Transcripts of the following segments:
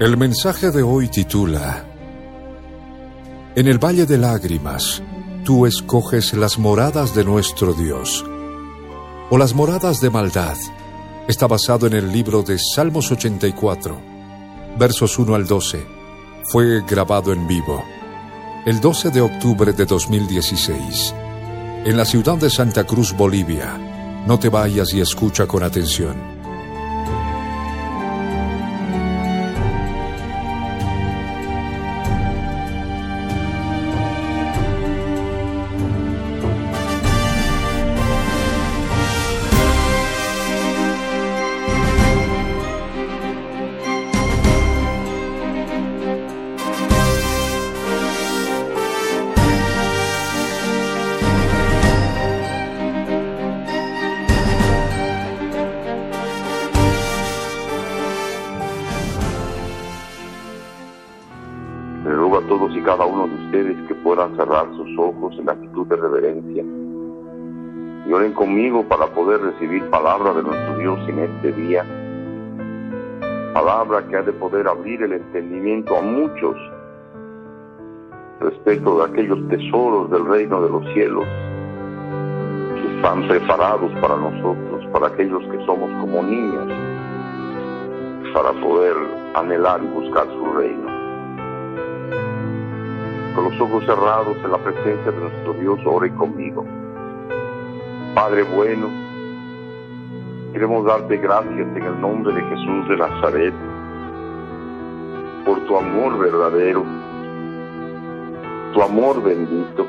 El mensaje de hoy titula En el Valle de Lágrimas, tú escoges las moradas de nuestro Dios, o las moradas de maldad. Está basado en el libro de Salmos 84, versos 1 al 12. Fue grabado en vivo el 12 de octubre de 2016 en la ciudad de Santa Cruz, Bolivia. No te vayas y escucha con atención. Para poder recibir palabra de nuestro Dios en este día. Palabra que ha de poder abrir el entendimiento a muchos respecto de aquellos tesoros del reino de los cielos que están preparados para nosotros, para aquellos que somos como niños, para poder anhelar y buscar su reino. Con los ojos cerrados en la presencia de nuestro Dios, ore conmigo. Padre bueno, queremos darte gracias en el nombre de Jesús de Nazaret por tu amor verdadero, tu amor bendito.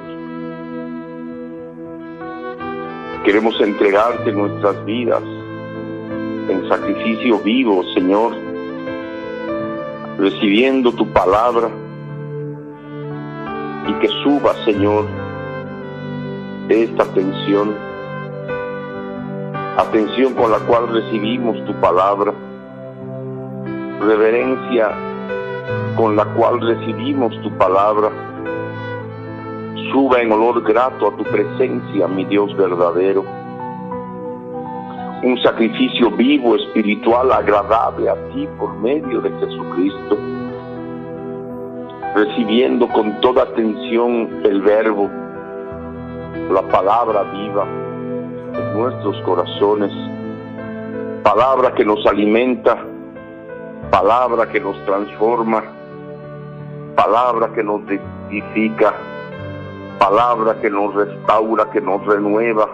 Queremos entregarte nuestras vidas en sacrificio vivo, Señor, recibiendo tu palabra y que suba, Señor, esta tensión atención con la cual recibimos tu palabra, reverencia con la cual recibimos tu palabra, suba en olor grato a tu presencia, mi Dios verdadero. Un sacrificio vivo, espiritual, agradable a ti por medio de Jesucristo, recibiendo con toda atención el verbo, la palabra viva nuestros corazones, palabra que nos alimenta, palabra que nos transforma, palabra que nos edifica, palabra que nos restaura, que nos renueva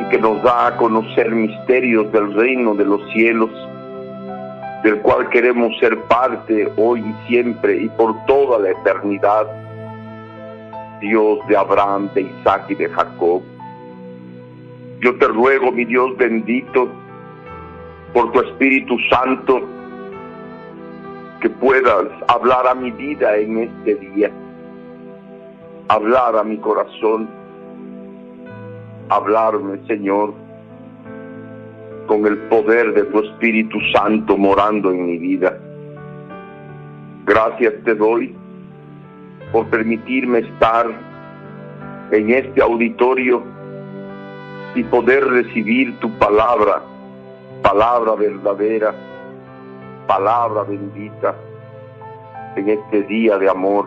y que nos da a conocer misterios del reino de los cielos, del cual queremos ser parte hoy y siempre y por toda la eternidad. Dios de Abraham, de Isaac y de Jacob yo te ruego, mi Dios bendito, por tu Espíritu Santo, que puedas hablar a mi vida en este día, hablar a mi corazón, hablarme, Señor, con el poder de tu Espíritu Santo morando en mi vida. Gracias te doy por permitirme estar en este auditorio y poder recibir tu palabra, palabra verdadera, palabra bendita en este día de amor,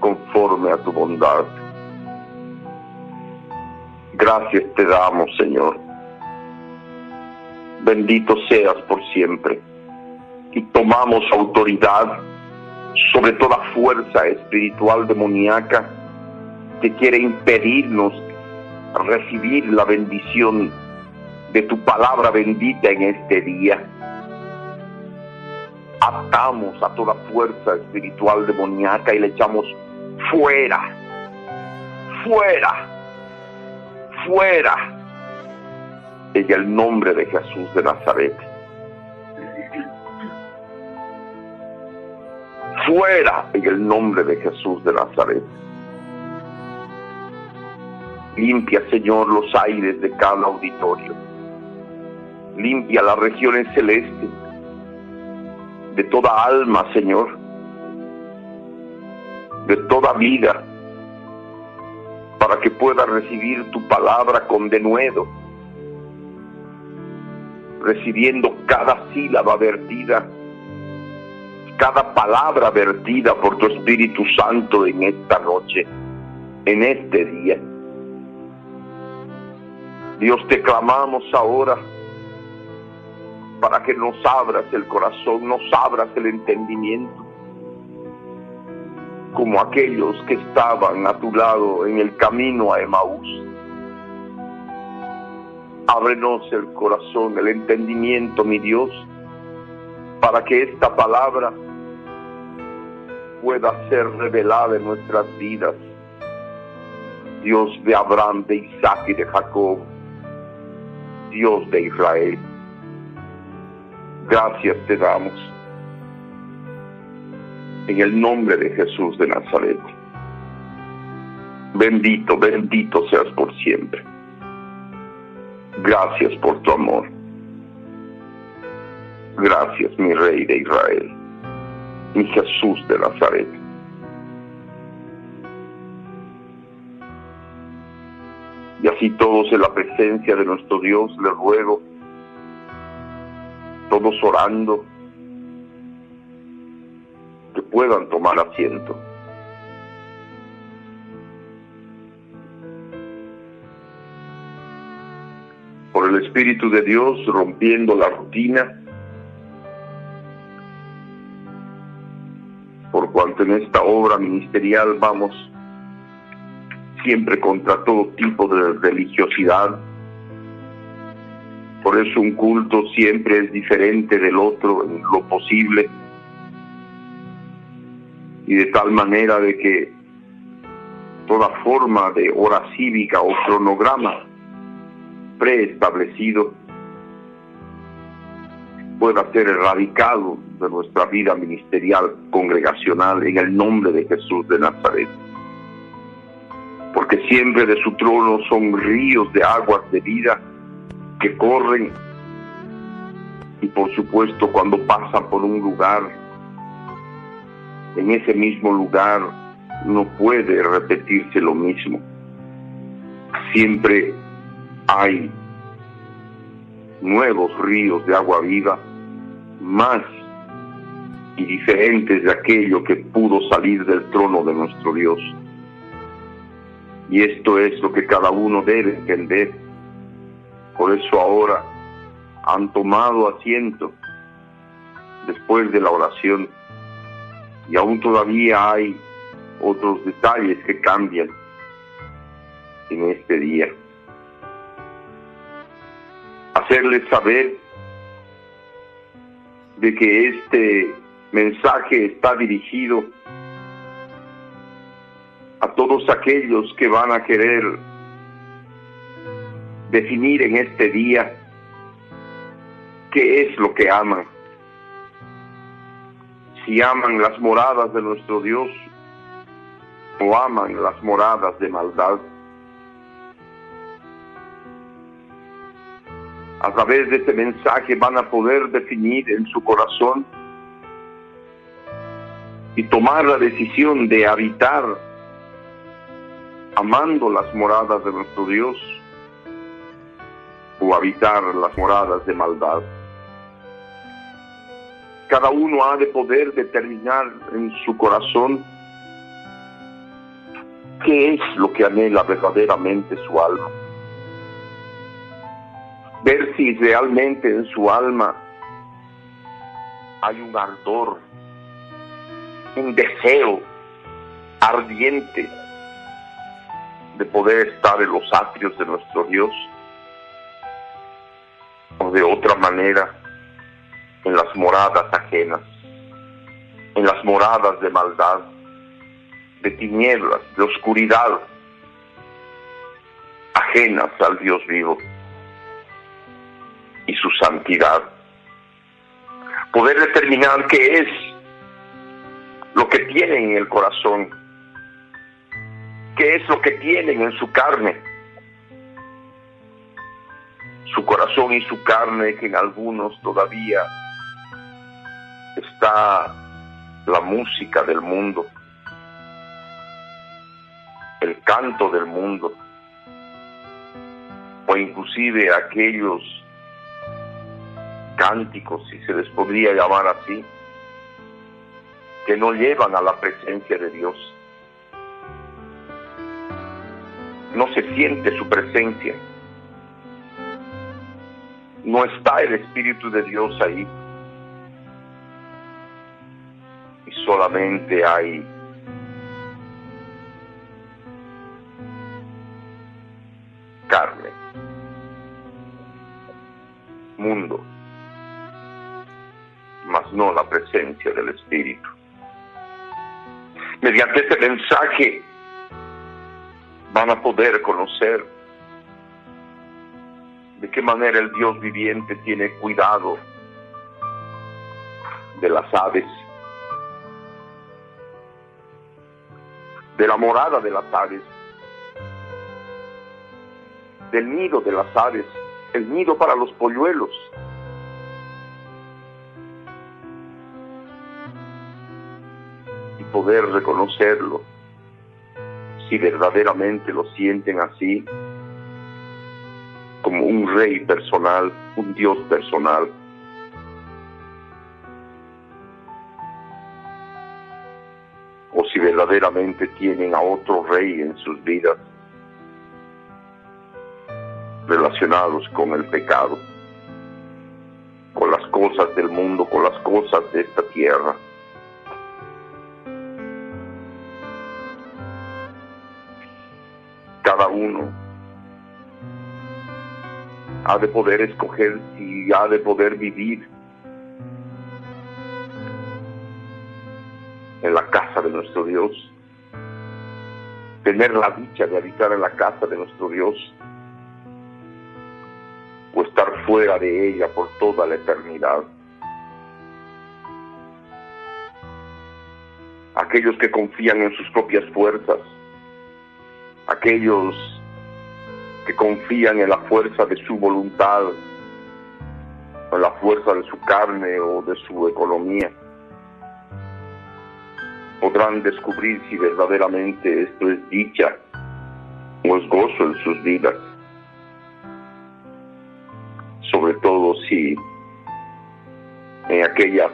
conforme a tu bondad. Gracias te damos, Señor. Bendito seas por siempre. Y tomamos autoridad sobre toda fuerza espiritual demoníaca que quiere impedirnos recibir la bendición de tu palabra bendita en este día. Atamos a toda fuerza espiritual demoníaca y le echamos fuera, fuera, fuera, en el nombre de Jesús de Nazaret. Fuera en el nombre de Jesús de Nazaret. Limpia, Señor, los aires de cada auditorio. Limpia las regiones celestes de toda alma, Señor, de toda vida, para que pueda recibir tu palabra con denuedo, recibiendo cada sílaba vertida, cada palabra vertida por tu Espíritu Santo en esta noche, en este día. Dios te clamamos ahora para que nos abras el corazón, nos abras el entendimiento, como aquellos que estaban a tu lado en el camino a Emaús. Ábrenos el corazón, el entendimiento, mi Dios, para que esta palabra pueda ser revelada en nuestras vidas. Dios de Abraham, de Isaac y de Jacob, Dios de Israel. Gracias te damos. En el nombre de Jesús de Nazaret. Bendito, bendito seas por siempre. Gracias por tu amor. Gracias, mi Rey de Israel, mi Jesús de Nazaret. Así todos en la presencia de nuestro Dios le ruego todos orando, que puedan tomar asiento. Por el Espíritu de Dios rompiendo la rutina, por cuanto en esta obra ministerial vamos siempre contra todo tipo de religiosidad, por eso un culto siempre es diferente del otro en lo posible. Y de tal manera de que toda forma de hora cívica o cronograma preestablecido pueda ser erradicado de nuestra vida ministerial congregacional en el nombre de Jesús de Nazaret. Siempre de su trono son ríos de aguas de vida que corren y por supuesto cuando pasan por un lugar, en ese mismo lugar no puede repetirse lo mismo. Siempre hay nuevos ríos de agua viva, más y diferentes de aquello que pudo salir del trono de nuestro Dios. Y esto es lo que cada uno debe entender por eso ahora han tomado asiento después de la oración y aún todavía hay otros detalles que cambian en este día. Hacerles saber de que este mensaje está dirigido todos aquellos que van a querer definir en este día qué es lo que aman. Si aman las moradas de nuestro Dios o aman las moradas de maldad. A través de este mensaje van a poder definir en su corazón y tomar la decisión de habitar amando las moradas de nuestro Dios o habitar las moradas de maldad. Cada uno ha de poder determinar en su corazón qué es lo que anhela verdaderamente su alma. Ver si realmente en su alma hay un ardor, un deseo ardiente de poder estar en los atrios de nuestro Dios o de otra manera en las moradas ajenas, en las moradas de maldad, de tinieblas, de oscuridad, ajenas al Dios vivo y su santidad. Poder determinar qué es lo que tienen en el corazón, qué es lo que tienen en su carne. Su corazón y su carne, que en algunos todavía está la música del mundo, el canto del mundo, o inclusive aquellos cánticos, si se les podría llamar así, que no llevan a la presencia de Dios. No se siente su presencia. No está el Espíritu de Dios ahí. Y solamente hay carne, mundo, mas no la presencia del Espíritu mediante este mensaje van a poder conocer de qué manera el Dios viviente tiene cuidado de las aves, de la morada de las aves, del nido de las aves, el nido para los polluelos, poder reconocerlo, si verdaderamente lo sienten así, como un rey personal, un Dios personal. O si verdaderamente tienen a otro rey en sus vidas relacionados con el pecado, con las cosas del mundo, con las cosas de esta tierra. Uno. Ha de poder escoger y ha de poder vivir en la casa de nuestro Dios, tener la dicha de habitar en la casa de nuestro Dios. O estar fuera de ella por toda la eternidad. Aquellos que confían en sus propias fuerzas, aquellos que confían en la fuerza de su voluntad, en la fuerza de su carne o de su economía, podrán descubrir si verdaderamente esto es dicha o es gozo en sus vidas. Sobre todo si en aquellas,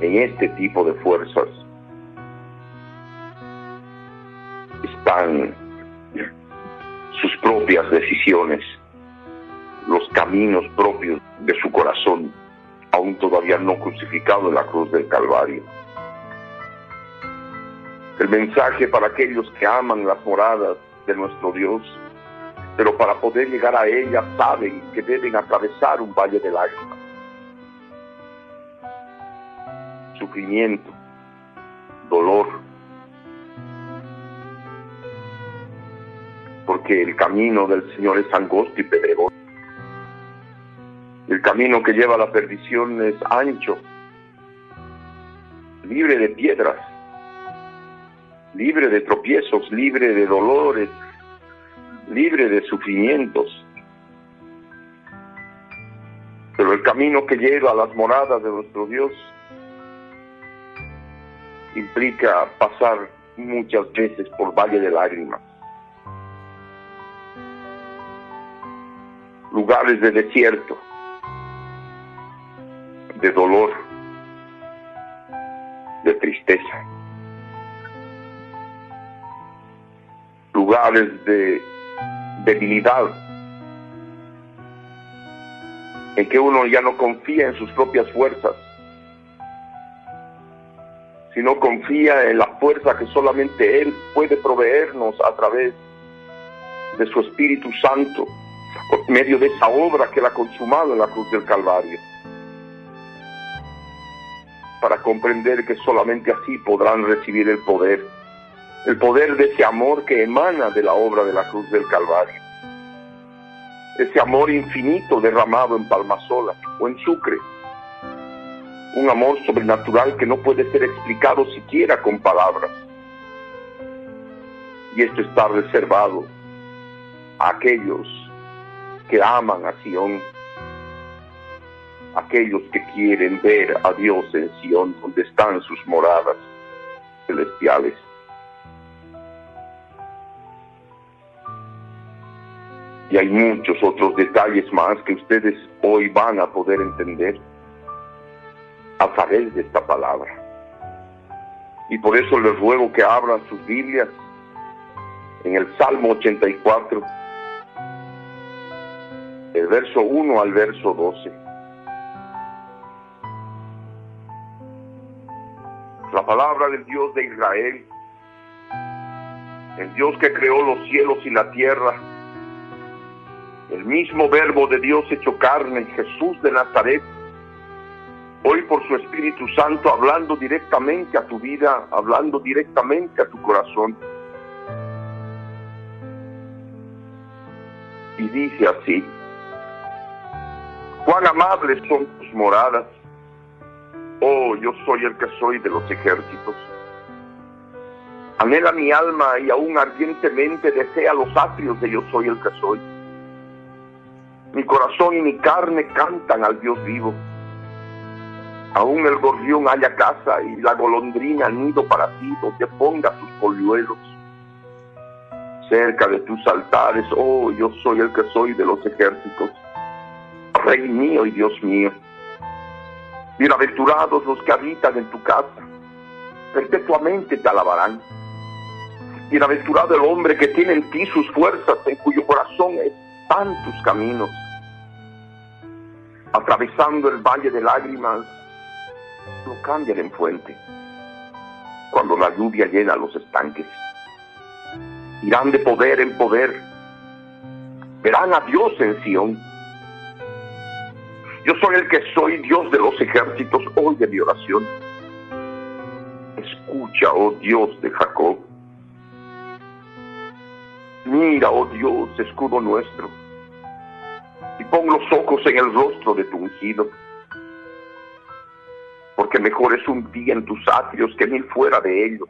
en este tipo de fuerzas, están propias decisiones, los caminos propios de su corazón, aún todavía no crucificado en la cruz del Calvario. El mensaje para aquellos que aman las moradas de nuestro Dios, pero para poder llegar a ella saben que deben atravesar un valle de lágrimas, sufrimiento, dolor, porque el camino del Señor es angosto y pedregoso. El camino que lleva a la perdición es ancho, libre de piedras, libre de tropiezos, libre de dolores, libre de sufrimientos. Pero el camino que lleva a las moradas de nuestro Dios implica pasar muchas veces por valle de lágrimas lugares de desierto, de dolor, de tristeza, lugares de debilidad, en que uno ya no confía en sus propias fuerzas, sino confía en la fuerza que solamente Él puede proveernos a través de su Espíritu Santo medio de esa obra que él ha consumado en la cruz del Calvario, para comprender que solamente así podrán recibir el poder el poder de ese amor que emana de la obra de la cruz del Calvario. Ese amor infinito derramado en Palmasola o en Sucre. Un amor sobrenatural que no puede ser explicado siquiera con palabras. Y esto está reservado a aquellos que aman a Sion, aquellos que quieren ver a Dios en Sion, donde están sus moradas celestiales. Y hay muchos otros detalles más que ustedes hoy van a poder entender a través de esta palabra. Y por eso les ruego que abran sus Biblias en el Salmo 84, verso 1 al verso 12. La palabra del Dios de Israel, el Dios que creó los cielos y la tierra, el mismo verbo de Dios hecho carne, Jesús de Nazaret, hoy por su Espíritu Santo hablando directamente a tu vida, hablando directamente a tu corazón. Y dice así, cuán amables son tus moradas, oh yo soy el que soy de los ejércitos. Anhela mi alma y aún ardientemente desea los atrios de yo soy el que soy. Mi corazón y mi carne cantan al Dios vivo. Aún el gorrión haya casa y la golondrina nido para ti donde ponga sus polluelos. Cerca de tus altares, oh, yo soy el que soy de los ejércitos. Rey mío y Dios mío. Bienaventurados los que habitan en tu casa, perpetuamente te alabarán. Bienaventurado el hombre que tiene en ti sus fuerzas, en cuyo corazón es tantos caminos. Atravesando el valle de lágrimas, lo cambian en fuente. Cuando la lluvia llena los estanques, irán de poder en poder. Verán a Dios en Sión. Yo soy el que soy Dios de los ejércitos, oye mi oración. Escucha, oh Dios de Jacob. Mira, oh Dios, escudo nuestro, y pon los ojos en el rostro de tu ungido, porque mejor es un día en tus atrios que mil fuera de ellos.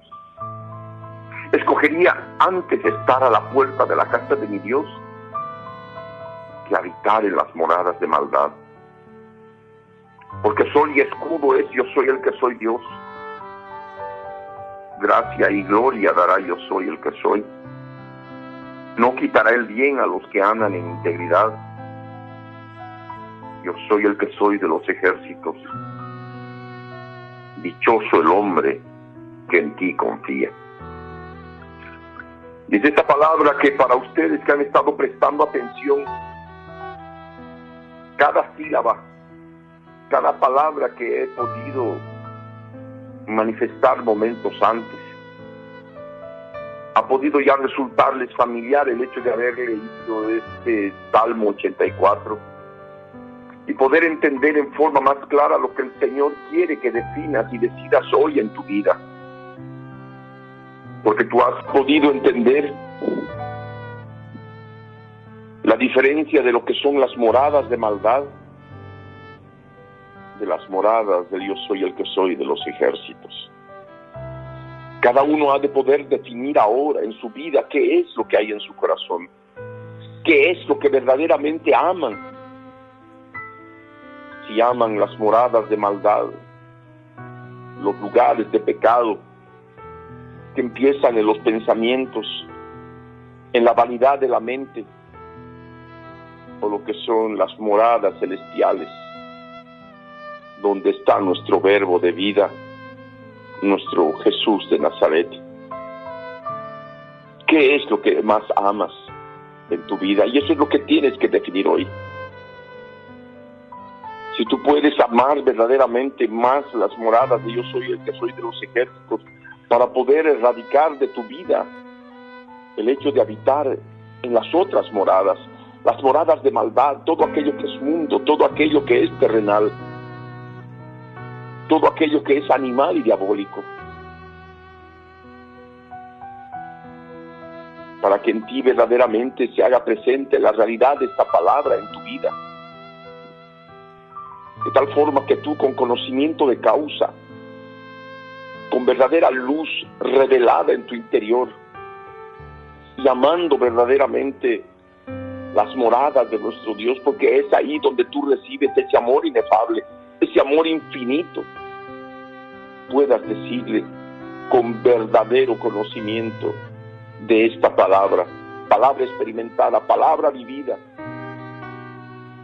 Escogería antes estar a la puerta de la casa de mi Dios que habitar en las moradas de maldad. Porque sol y escudo es yo soy el que soy Dios. Gracia y gloria dará yo soy el que soy. No quitará el bien a los que andan en integridad. Yo soy el que soy de los ejércitos. Dichoso el hombre que en ti confía. Dice esta palabra que para ustedes que han estado prestando atención, cada sílaba, cada palabra que he podido manifestar momentos antes, ha podido ya resultarles familiar el hecho de haber leído este Salmo 84 y poder entender en forma más clara lo que el Señor quiere que definas y decidas hoy en tu vida. Porque tú has podido entender la diferencia de lo que son las moradas de maldad de las moradas de Dios soy el que soy de los ejércitos. Cada uno ha de poder definir ahora en su vida qué es lo que hay en su corazón, qué es lo que verdaderamente aman. Si aman las moradas de maldad, los lugares de pecado que empiezan en los pensamientos, en la vanidad de la mente, o lo que son las moradas celestiales, donde está nuestro verbo de vida nuestro Jesús de Nazaret. ¿Qué es lo que más amas en tu vida? Y eso es lo que tienes que definir hoy. Si tú puedes amar verdaderamente más las moradas de yo soy el que soy de los ejércitos, para poder erradicar de tu vida el hecho de habitar en las otras moradas, las moradas de maldad, todo aquello que es mundo, todo aquello que es terrenal, todo aquello que es animal y diabólico. para que en ti verdaderamente se haga presente la realidad de esta palabra en tu vida. De tal forma que tú con conocimiento de causa, con verdadera luz revelada en tu interior, y amando verdaderamente las moradas de nuestro Dios, porque es ahí donde tú recibes ese amor inefable, ese amor infinito, puedas decirle con verdadero conocimiento de esta palabra, palabra experimentada, palabra vivida,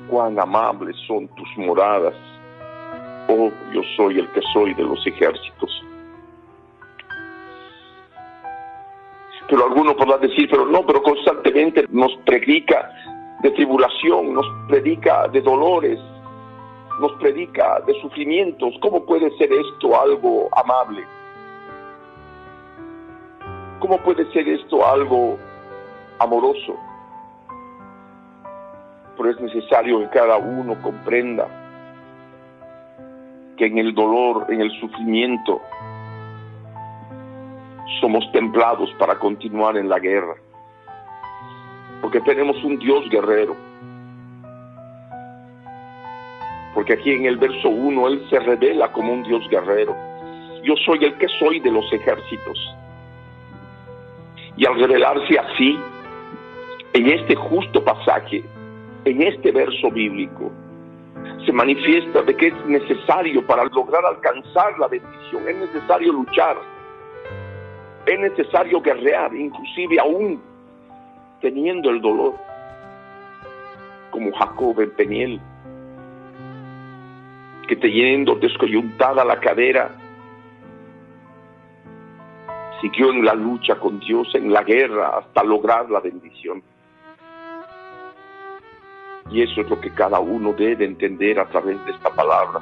cuán amables son tus moradas, oh yo soy el que soy de los ejércitos. Pero alguno podrá decir, pero no, pero constantemente nos predica de tribulación, nos predica de dolores, nos predica de sufrimientos. ¿Cómo puede ser esto algo amable? ¿Cómo puede ser esto algo amoroso? Pero es necesario que cada uno comprenda que en el dolor, en el sufrimiento, somos templados para continuar en la guerra. Porque tenemos un Dios guerrero. Porque aquí en el verso 1 Él se revela como un Dios guerrero. Yo soy el que soy de los ejércitos. Y al revelarse así, en este justo pasaje, en este verso bíblico, se manifiesta de que es necesario para lograr alcanzar la bendición, es necesario luchar, es necesario guerrear, inclusive aún teniendo el dolor, como Jacob en Peniel, que teniendo descoyuntada la cadera, siguió en la lucha con Dios, en la guerra, hasta lograr la bendición. Y eso es lo que cada uno debe entender a través de esta palabra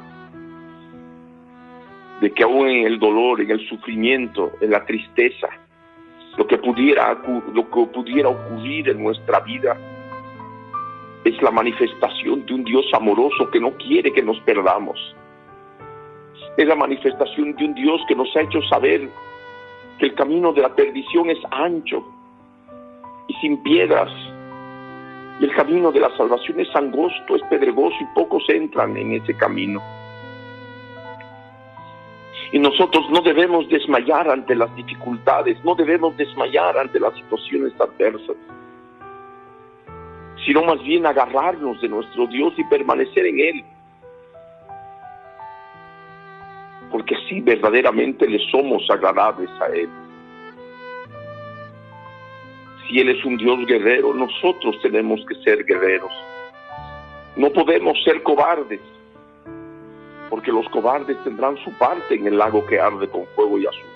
de que aún en el dolor, en el sufrimiento, en la tristeza, lo que pudiera, lo que pudiera ocurrir en nuestra vida es la manifestación de un Dios amoroso que no quiere que nos perdamos. Es la manifestación de un Dios que nos ha hecho saber que el camino de la perdición es ancho y sin piedras. Y el camino de la salvación es angosto, es pedregoso y pocos entran en ese camino. Y nosotros no debemos desmayar ante las dificultades, no debemos desmayar ante las situaciones adversas, sino más bien agarrarnos de nuestro Dios y permanecer en Él. Porque así verdaderamente le somos agradables a Él. Si Él es un Dios guerrero, nosotros tenemos que ser guerreros. No podemos ser cobardes porque los cobardes tendrán su parte en el lago que arde con fuego y azufre,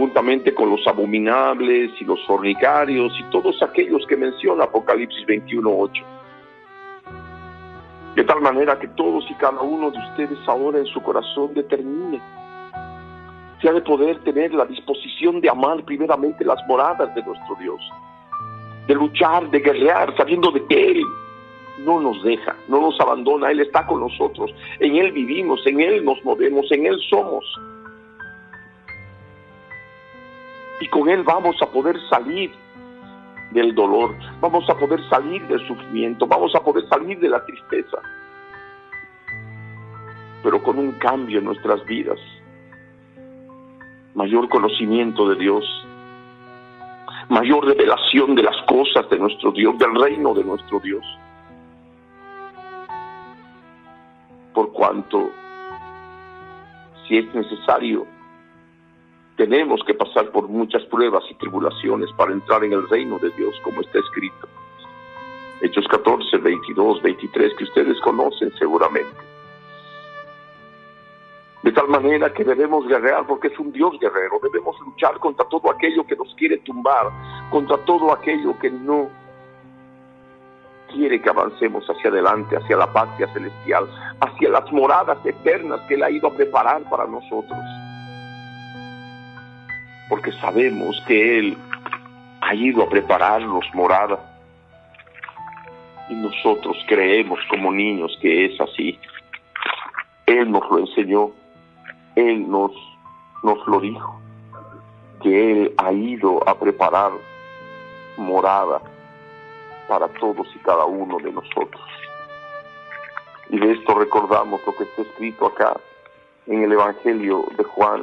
juntamente con los abominables y los fornicarios y todos aquellos que menciona Apocalipsis 21.8. De tal manera que todos y cada uno de ustedes ahora en su corazón determine si ha de poder tener la disposición de amar primeramente las moradas de nuestro Dios, de luchar, de guerrear, sabiendo de que Él no nos deja, no nos abandona, Él está con nosotros, en Él vivimos, en Él nos movemos, en Él somos. Y con Él vamos a poder salir del dolor, vamos a poder salir del sufrimiento, vamos a poder salir de la tristeza, pero con un cambio en nuestras vidas, mayor conocimiento de Dios, mayor revelación de las cosas de nuestro Dios, del reino de nuestro Dios. por cuanto si es necesario, tenemos que pasar por muchas pruebas y tribulaciones para entrar en el reino de Dios, como está escrito. Hechos 14, 22, 23, que ustedes conocen seguramente. De tal manera que debemos guerrear porque es un Dios guerrero, debemos luchar contra todo aquello que nos quiere tumbar, contra todo aquello que no quiere que avancemos hacia adelante, hacia la patria celestial, hacia las moradas eternas que Él ha ido a preparar para nosotros. Porque sabemos que Él ha ido a prepararnos morada. Y nosotros creemos como niños que es así. Él nos lo enseñó, Él nos, nos lo dijo, que Él ha ido a preparar morada para todos y cada uno de nosotros. Y de esto recordamos lo que está escrito acá en el Evangelio de Juan,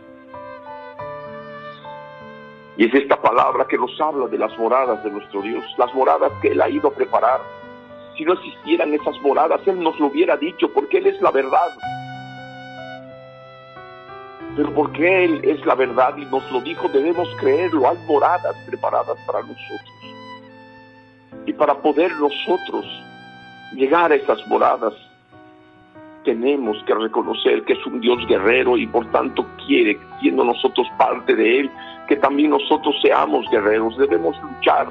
Y es esta palabra que nos habla de las moradas de nuestro Dios, las moradas que Él ha ido a preparar. Si no existieran esas moradas, Él nos lo hubiera dicho, porque Él es la verdad. Pero porque Él es la verdad y nos lo dijo, debemos creerlo. Hay moradas preparadas para nosotros. Y para poder nosotros llegar a esas moradas, tenemos que reconocer que es un Dios guerrero y por tanto quiere, siendo nosotros parte de Él, que también nosotros seamos guerreros. Debemos luchar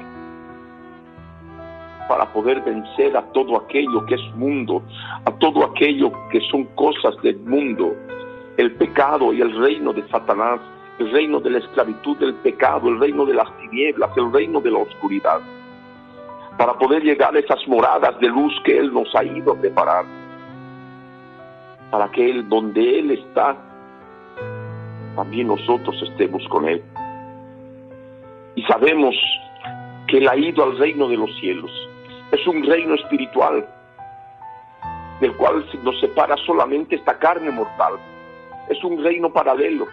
para poder vencer a todo aquello que es mundo, a todo aquello que son cosas del mundo, el pecado y el reino de Satanás, el reino de la esclavitud del pecado, el reino de las tinieblas, el reino de la oscuridad para poder llegar a esas moradas de luz que Él nos ha ido a preparar, para que Él, donde Él está, también nosotros estemos con Él. Y sabemos que Él ha ido al reino de los cielos. Es un reino espiritual del cual nos separa solamente esta carne mortal. Es un reino paralelo.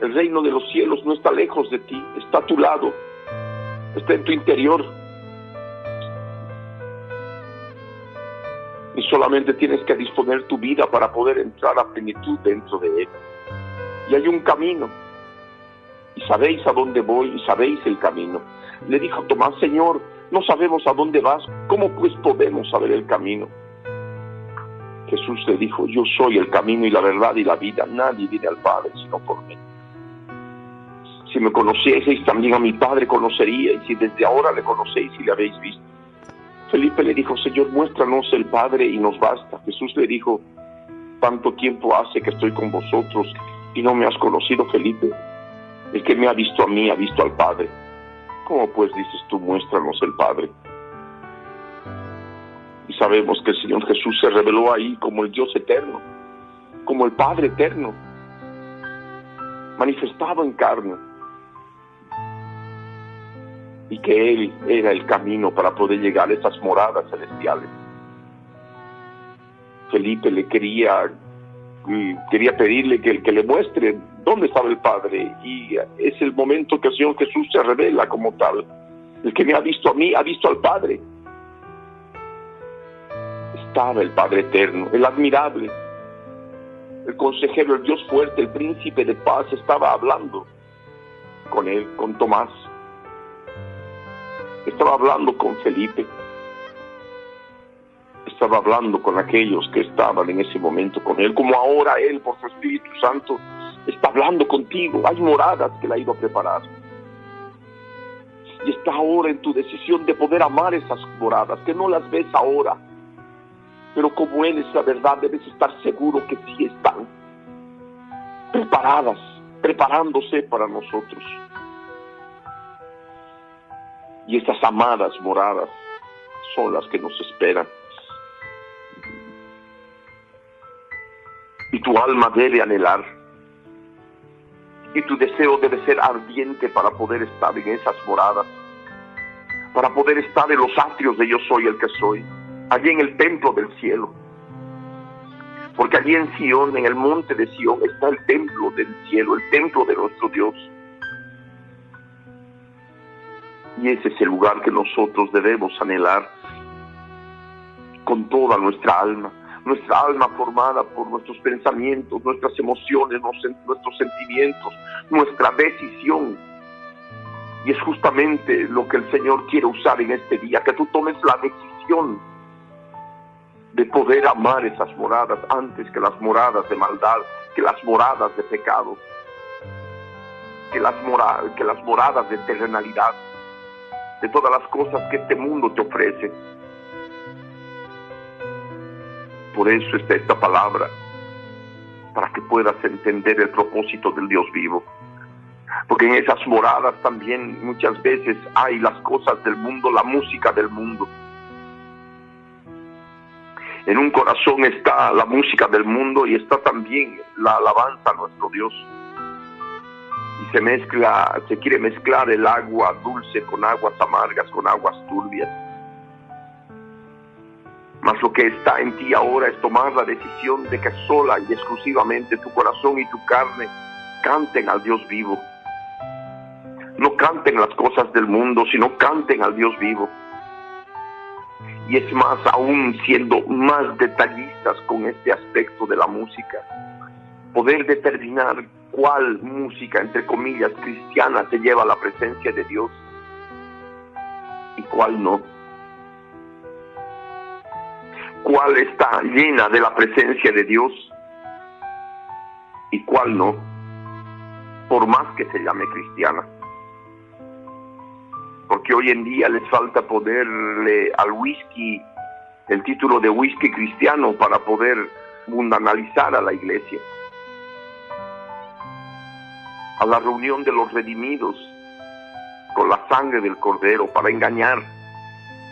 El reino de los cielos no está lejos de ti, está a tu lado está en tu interior. Y solamente tienes que disponer tu vida para poder entrar a plenitud dentro de él. Y hay un camino. Sabéis a dónde voy y sabéis el camino. Le dijo Tomás, Señor, no sabemos a dónde vas. ¿Cómo pues podemos saber el camino? Jesús le dijo, yo soy el camino y la verdad y la vida. Nadie viene al Padre sino por mí. Si me conocieseis, también a mi Padre conoceríais, y desde ahora le conocéis y le habéis visto. Felipe le dijo, Señor, muéstranos el Padre y nos basta. Jesús le dijo, tanto tiempo hace que estoy con vosotros y no me has conocido, Felipe. El que me ha visto a mí ha visto al Padre. ¿Cómo pues dices tú, muéstranos el Padre? Y sabemos que el Señor Jesús se reveló ahí como el Dios eterno, como el Padre eterno, manifestado en carne y que Él era el camino para poder llegar a esas moradas celestiales. Felipe le quería, quería pedirle que, que le muestre dónde estaba el Padre y es el momento que el Señor Jesús se revela como tal. El que me ha visto a mí ha visto al Padre. Estaba el Padre eterno, el admirable, el consejero, el Dios fuerte, el príncipe de paz estaba hablando con él, con Tomás estaba hablando con Felipe. Estaba hablando con aquellos que estaban en ese momento con él, como ahora él, por su Espíritu Santo, está hablando contigo. Hay moradas que le ha ido a preparar. Y está ahora en tu decisión de poder amar esas moradas, que no las ves ahora. Pero como Él es la verdad, debes estar seguro que sí están preparadas, preparándose para nosotros y estas amadas moradas son las que nos esperan. Y tu alma debe anhelar. Y tu deseo debe ser ardiente para poder estar en esas moradas. Para poder estar en los atrios de yo soy el que soy. Allí en el templo del cielo. Porque allí en Sion, en el monte de Sion, está el templo del cielo, el templo de nuestro Dios. Y ese es el lugar que nosotros debemos anhelar con toda nuestra alma. Nuestra alma formada por nuestros pensamientos, nuestras emociones, nuestros sentimientos, nuestra decisión. Y es justamente lo que el Señor quiere usar en este día, que tú tomes la decisión de poder amar esas moradas antes que las moradas de maldad, que las moradas de pecado. que las, que las moradas de terrenalidad, de todas las cosas que este mundo te ofrece. Por eso está esta palabra, para que puedas entender el propósito del Dios vivo. Porque en esas moradas también muchas veces hay las cosas del mundo, la música del mundo. En un corazón está la música del mundo y está también la alabanza a nuestro Dios. Y se mezcla, se quiere mezclar el agua dulce con aguas amargas, con aguas turbias. Mas lo que está en ti ahora es tomar la decisión de que sola y exclusivamente tu corazón y tu carne canten al Dios vivo. No canten las cosas del mundo, sino canten al Dios vivo. Y es más, aún siendo más detallistas con este aspecto de la música, poder determinar cuál música, entre comillas, cristiana te lleva a la presencia de Dios y cuál no cuál está llena de la presencia de Dios y cuál no, por más que se llame cristiana. Porque hoy en día les falta poderle al whisky el título de whisky cristiano para poder mundanalizar a la iglesia. A la reunión de los redimidos con la sangre del cordero para engañar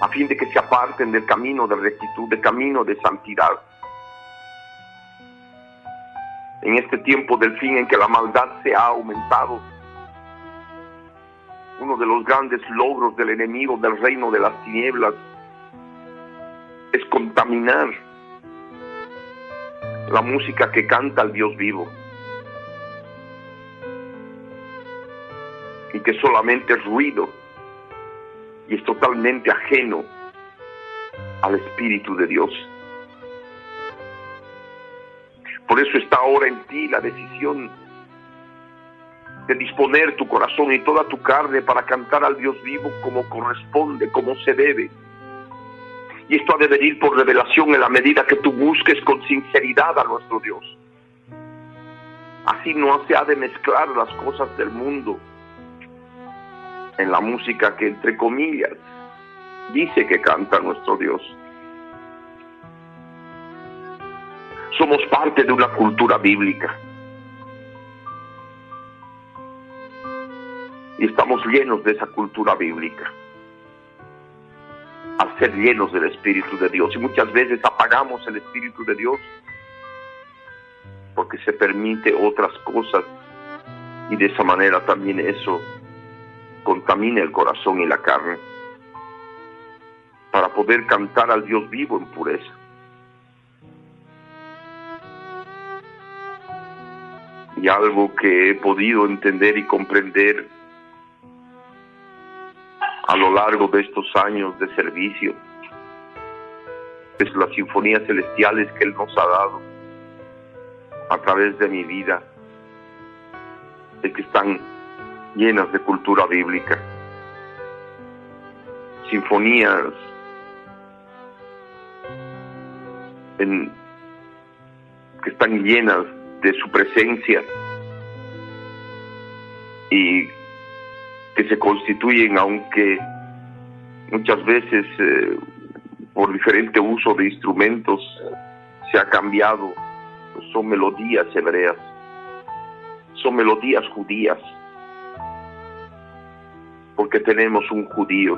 a fin de que se aparten del camino de rectitud, del camino de santidad. En este tiempo del fin en que la maldad se ha aumentado, uno de los grandes logros del enemigo del reino de las tinieblas es contaminar la música que canta el Dios vivo. Y que solamente es ruido y es totalmente ajeno al Espíritu de Dios. Por eso está ahora en ti la decisión de disponer tu corazón y toda tu carne para cantar al Dios vivo como corresponde, como se debe. Y esto ha de venir por revelación en la medida que tú busques con sinceridad a nuestro Dios. Así no se ha de mezclar las cosas del mundo en la música que entre comillas dice que canta nuestro Dios. Somos parte de una cultura bíblica. Y estamos llenos de esa cultura bíblica. Al ser llenos del Espíritu de Dios. Y muchas veces apagamos el Espíritu de Dios porque se permite otras cosas. Y de esa manera también eso contamine el corazón y la carne para poder cantar al Dios vivo en pureza. Y algo que he podido entender y comprender a lo largo de estos años de servicio es las sinfonías celestiales que Él nos ha dado a través de mi vida, de que están llenas de cultura bíblica, sinfonías que están llenas de su presencia y que se constituyen, aunque muchas veces eh, por diferente uso de instrumentos se ha cambiado, son melodías hebreas, son melodías judías porque tenemos un judío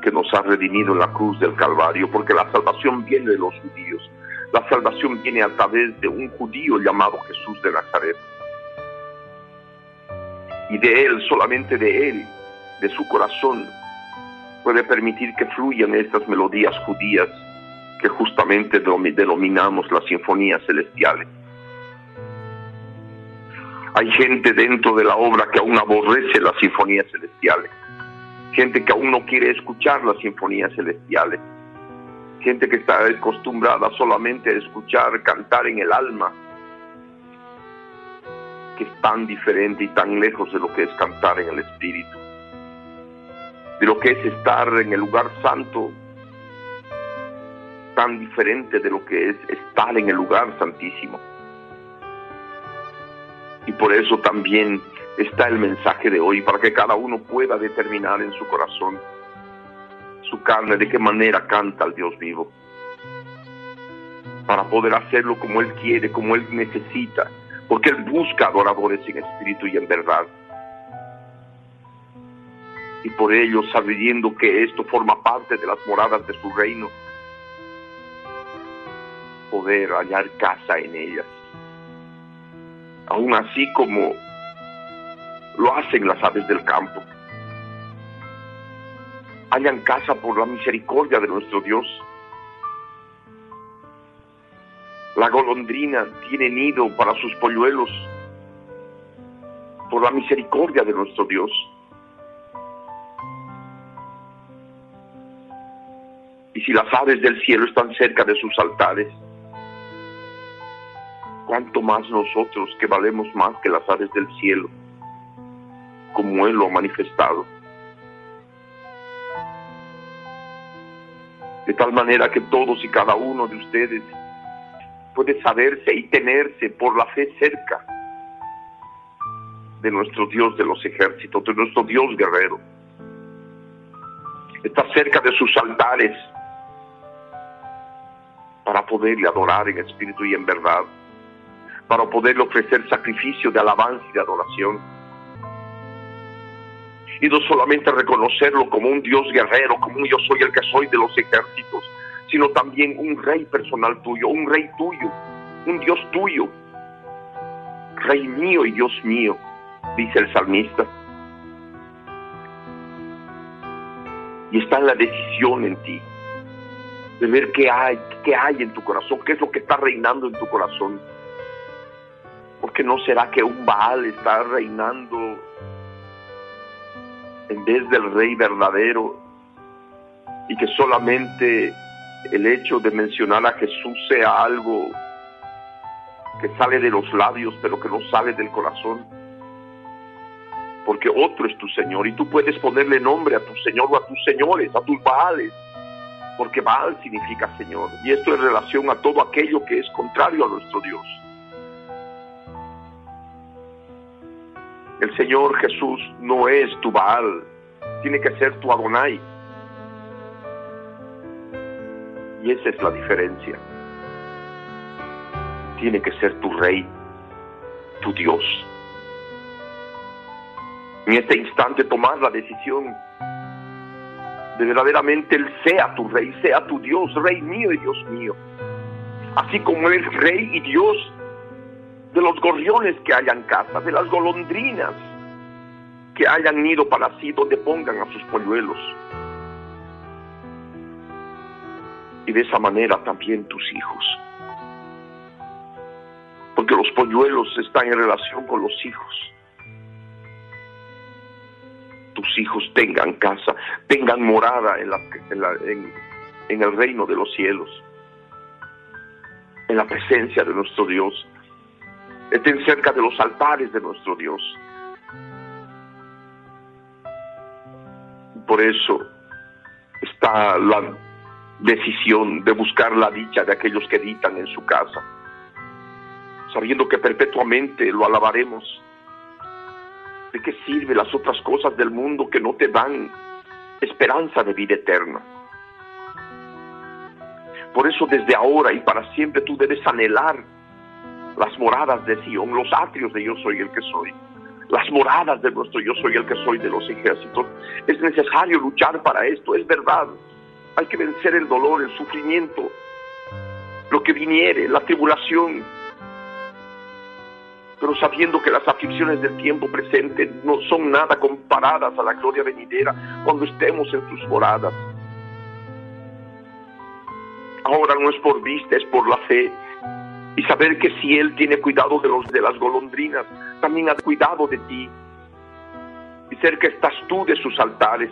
que nos ha redimido en la cruz del Calvario, porque la salvación viene de los judíos. La salvación viene a través de un judío llamado Jesús de Nazaret. Y de él, solamente de él, de su corazón, puede permitir que fluyan estas melodías judías que justamente denominamos las sinfonías celestiales. Hay gente dentro de la obra que aún aborrece las sinfonías celestiales. Gente que aún no quiere escuchar las sinfonías celestiales. Gente que está acostumbrada solamente a escuchar, cantar en el alma. Que es tan diferente y tan lejos de lo que es cantar en el espíritu. De lo que es estar en el lugar santo. Tan diferente de lo que es estar en el lugar santísimo y por eso también está el mensaje de hoy para que cada uno pueda determinar en su corazón, su carne, de qué manera canta al Dios vivo. Para poder hacerlo como Él quiere, como Él necesita, porque Él busca adoradores en espíritu y en verdad. Y por ello, sabiendo que esto forma parte de las moradas de su reino, poder hallar casa en ellas. Aún así como lo hacen las aves del campo. Hallan casa por la misericordia de nuestro Dios. La golondrina tiene nido para sus polluelos por la misericordia de nuestro Dios. Y si las aves del cielo están cerca de sus altares, cuánto más nosotros que valemos más que las aves del cielo, como Él lo ha manifestado. De tal manera que todos y cada uno de ustedes puede saberse y tenerse por la fe cerca de nuestro Dios de los ejércitos, de nuestro Dios guerrero. Está cerca de sus altares para poderle adorar en espíritu y en verdad para poderle ofrecer sacrificio de alabanza y de adoración. Y no solamente reconocerlo como un Dios guerrero, como un yo soy el que soy de los ejércitos, sino también un rey personal tuyo, un rey tuyo, un Dios tuyo, rey mío y Dios mío, dice el salmista. Y está la decisión en ti de ver qué hay, qué hay en tu corazón, qué es lo que está reinando en tu corazón porque no será que un Baal está reinando en vez del rey verdadero y que solamente el hecho de mencionar a Jesús sea algo que sale de los labios pero que no sale del corazón porque otro es tu Señor y tú puedes ponerle nombre a tu Señor o a tus señores, a tus Baales porque Baal significa Señor y esto en relación a todo aquello que es contrario a nuestro Dios El Señor Jesús no es tu Baal, tiene que ser tu Adonai. Y esa es la diferencia. Tiene que ser tu Rey, tu Dios. En este instante tomar la decisión de verdaderamente Él sea tu Rey, sea tu Dios, Rey mío y Dios mío. Así como Él es Rey y Dios de los gorriones que hayan casa, de las golondrinas que hayan ido para sí donde pongan a sus polluelos. Y de esa manera también tus hijos. Porque los polluelos están en relación con los hijos. Tus hijos tengan casa, tengan morada en, la, en, en el reino de los cielos, en la presencia de nuestro Dios estén cerca de los altares de nuestro Dios. Por eso está la decisión de buscar la dicha de aquellos que editan en su casa, sabiendo que perpetuamente lo alabaremos. ¿De qué sirve las otras cosas del mundo que no te dan esperanza de vida eterna? Por eso desde ahora y para siempre tú debes anhelar las moradas de Sion, los atrios de yo soy el que soy, las moradas de nuestro yo soy el que soy de los ejércitos. Es necesario luchar para esto, es verdad. Hay que vencer el dolor, el sufrimiento, lo que viniere, la tribulación, pero sabiendo que las aflicciones del tiempo presente no son nada comparadas a la gloria venidera cuando estemos en tus moradas. Ahora no es por vista, es por la fe y saber que si Él tiene cuidado de, los, de las golondrinas, también ha cuidado de ti. Y que estás tú de sus altares,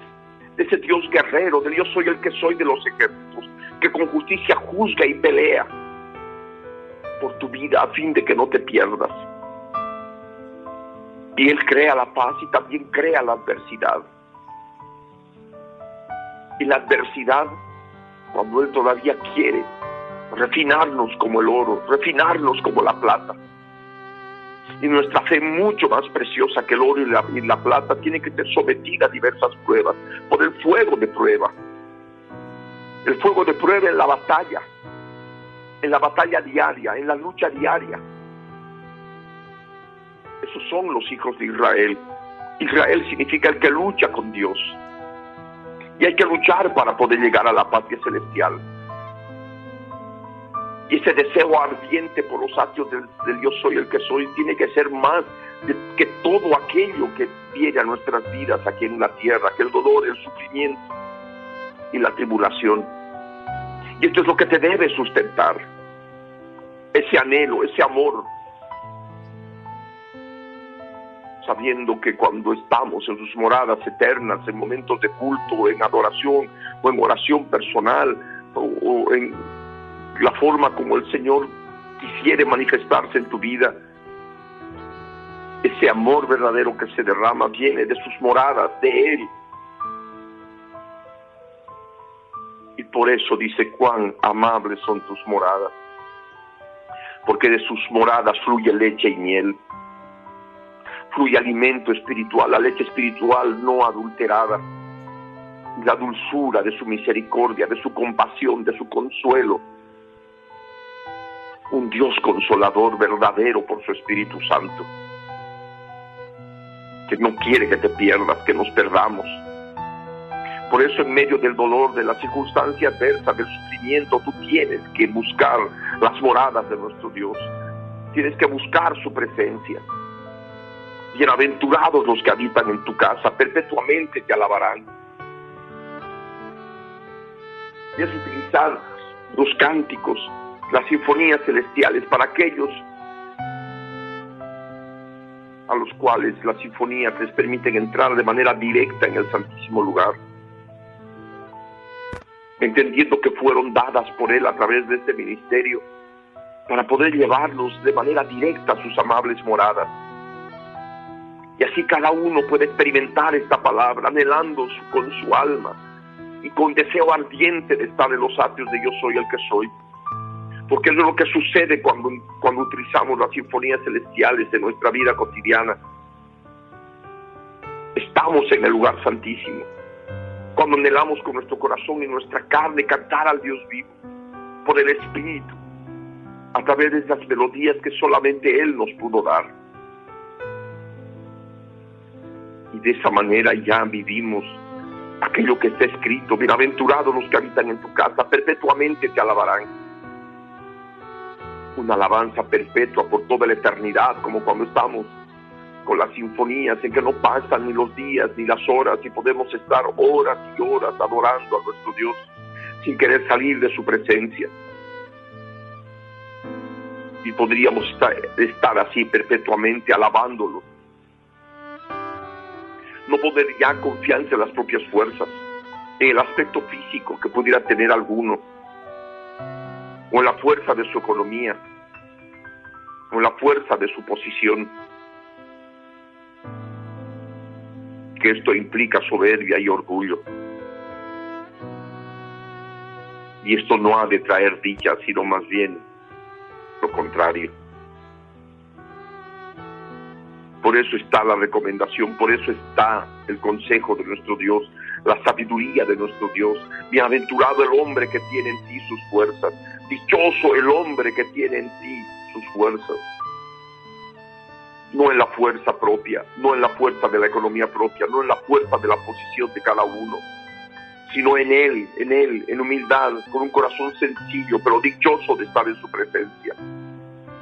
de ese Dios guerrero, del yo soy el que soy de los ejércitos, que con justicia juzga y pelea por tu vida a fin de que no te pierdas. Y Él crea la paz y también crea la adversidad. Y la adversidad, cuando Él todavía quiere refinarnos como el oro, refinarnos como la plata. Y nuestra fe mucho más preciosa que el oro y la, y la plata tiene que ser sometida a diversas pruebas por el fuego de prueba. El fuego de prueba en la batalla, en la batalla diaria, en la lucha diaria. Esos son los hijos de Israel. Israel significa el que lucha con Dios. Y hay que luchar para poder llegar a la patria celestial. Y ese deseo ardiente por los actos del, yo soy el que soy tiene que ser más que todo aquello que viene a nuestras vidas aquí en la tierra, que el dolor, el sufrimiento y la tribulación. Y esto es lo que te debe sustentar. Ese anhelo, ese amor sabiendo que cuando estamos en sus moradas eternas, en momentos de culto, en adoración o en oración personal o, en la forma como el Señor quisiere manifestarse en tu vida, ese amor verdadero que se derrama viene de sus moradas, de Él. Y por eso dice cuán amables son tus moradas, porque de sus moradas fluye leche y miel fluye alimento espiritual, la leche espiritual no adulterada, la dulzura de su misericordia, de su compasión, de su consuelo. Un Dios consolador verdadero por su Espíritu Santo, que no quiere que te pierdas, que nos perdamos. Por eso en medio del dolor, de la circunstancia adversa, del sufrimiento, tú tienes que buscar las moradas de nuestro Dios. Tienes que buscar su presencia. Bienaventurados los que habitan en tu casa, perpetuamente te alabarán. Y es utilizar los cánticos, las sinfonías celestiales para aquellos a los cuales las sinfonías les permiten entrar de manera directa en el santísimo lugar, entendiendo que fueron dadas por Él a través de este ministerio para poder llevarlos de manera directa a sus amables moradas y así cada uno puede experimentar esta palabra, anhelando con su alma y con deseo ardiente de estar en los atrios de yo soy el que soy. Porque es lo que sucede cuando, cuando utilizamos las sinfonías celestiales de nuestra vida cotidiana. Estamos en el lugar santísimo. Cuando anhelamos con nuestro corazón y nuestra carne cantar al Dios vivo, por el Espíritu, a través de esas melodías que solamente Él nos pudo dar. y de esa manera ya vivimos aquello que está escrito, bienaventurados los que habitan en tu casa, perpetuamente te alabarán. Una alabanza perpetua por toda la eternidad, como cuando estamos con las sinfonías en que no pasan ni los días ni las horas y podemos estar horas y horas adorando a nuestro Dios sin querer salir de su presencia. Y podríamos estar, así perpetuamente alabándolo no poder ya confianza en las propias fuerzas, en el aspecto físico que pudiera tener alguno, en la fuerza de su economía, en la fuerza de su posición. Que esto implica soberbia y orgullo. Y esto no ha de traer dicha, sino más bien lo contrario. Por eso está la recomendación, por eso está el consejo de nuestro Dios, la sabiduría de nuestro Dios. Bienaventurado el hombre que tiene en ti sus fuerzas. Dichoso el hombre que tiene en ti sus fuerzas. No en la fuerza propia, no en la fuerza de la economía propia, no en la fuerza de la posición de cada uno, sino en Él, en Él, en humildad, con un corazón sencillo, pero dichoso de estar en su presencia.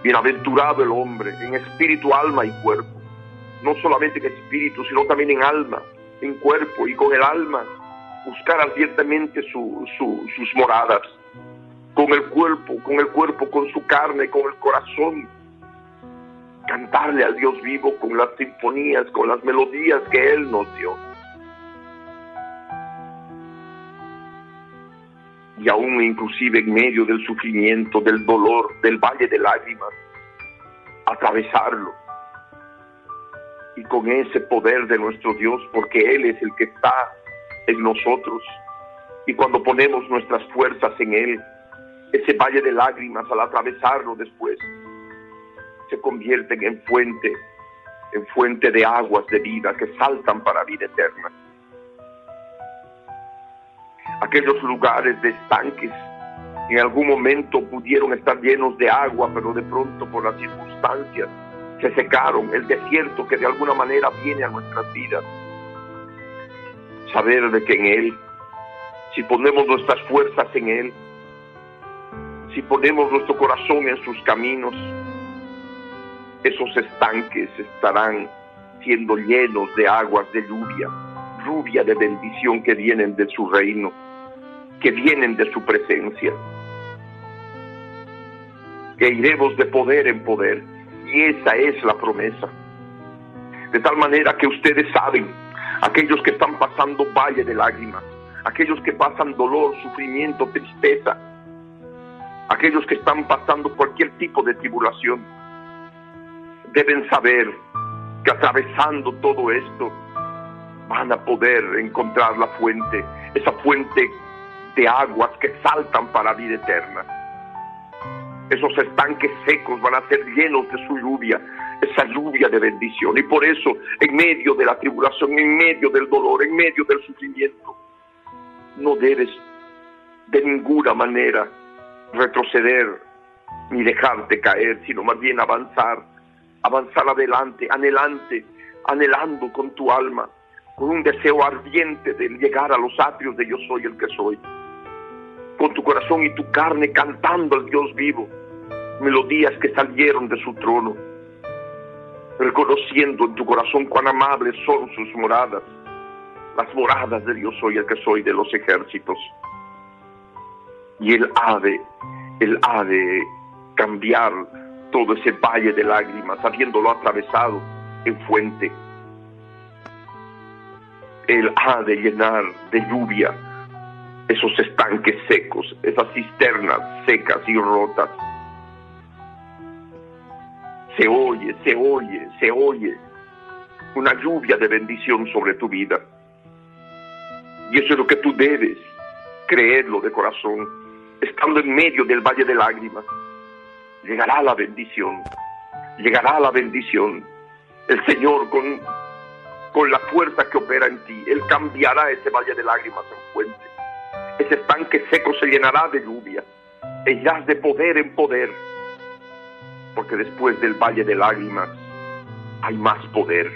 Bienaventurado el hombre, en espíritu, alma y cuerpo no solamente en espíritu, sino también en alma, en cuerpo y con el alma, buscar ardientemente sus moradas, con el cuerpo, con el cuerpo, con su carne, con el corazón, cantarle al Dios vivo con las sinfonías, con las melodías que Él nos dio. Y aún inclusive en medio del sufrimiento, del dolor, del valle de lágrimas, atravesarlo y con ese poder de nuestro Dios, porque Él es el que está en nosotros. Y cuando ponemos nuestras fuerzas en Él, ese valle de lágrimas al atravesarlo después, se convierten en fuente, en fuente de aguas de vida que saltan para vida eterna. Aquellos lugares de estanques en algún momento pudieron estar llenos de agua, pero de pronto por las circunstancias se secaron. El desierto que de alguna manera viene a nuestras vidas. Saber de que en Él, si ponemos nuestras fuerzas en Él, si ponemos nuestro corazón en sus caminos, esos estanques estarán siendo llenos de aguas de lluvia, lluvia de bendición que vienen de su reino, que vienen de su presencia. Que iremos de poder en poder, y esa es la promesa. De tal manera que ustedes saben, aquellos que están pasando valle de lágrimas, aquellos que pasan dolor, sufrimiento, tristeza, aquellos que están pasando cualquier tipo de tribulación, deben saber que atravesando todo esto van a poder encontrar la fuente, esa fuente de aguas que saltan para vida eterna. Esos estanques secos van a ser llenos de su lluvia, esa lluvia de bendición. Y por eso, en medio de la tribulación, en medio del dolor, en medio del sufrimiento, no debes de ninguna manera retroceder ni dejarte caer, sino más bien avanzar, avanzar adelante, anhelante, anhelando con tu alma, con un deseo ardiente de llegar a los atrios de yo soy el que soy, con tu corazón y tu carne cantando al Dios vivo, melodías que salieron de su trono, reconociendo en tu corazón cuán amables son sus moradas, las moradas de Dios soy el que soy de los ejércitos. Y Él ha de, Él ha de cambiar todo ese valle de lágrimas, habiéndolo atravesado en fuente. Él ha de llenar de lluvia esos estanques secos, esas cisternas secas y rotas. Se oye, se oye, se oye una lluvia de bendición sobre tu vida. Y eso es lo que tú debes creerlo de corazón, estando en medio del valle de lágrimas. Llegará la bendición, llegará la bendición. El Señor con, con la fuerza que opera en ti, Él cambiará ese valle de lágrimas en fuente. Ese estanque seco se llenará de lluvia. Ellas de poder en poder. Porque después del valle de lágrimas hay más poder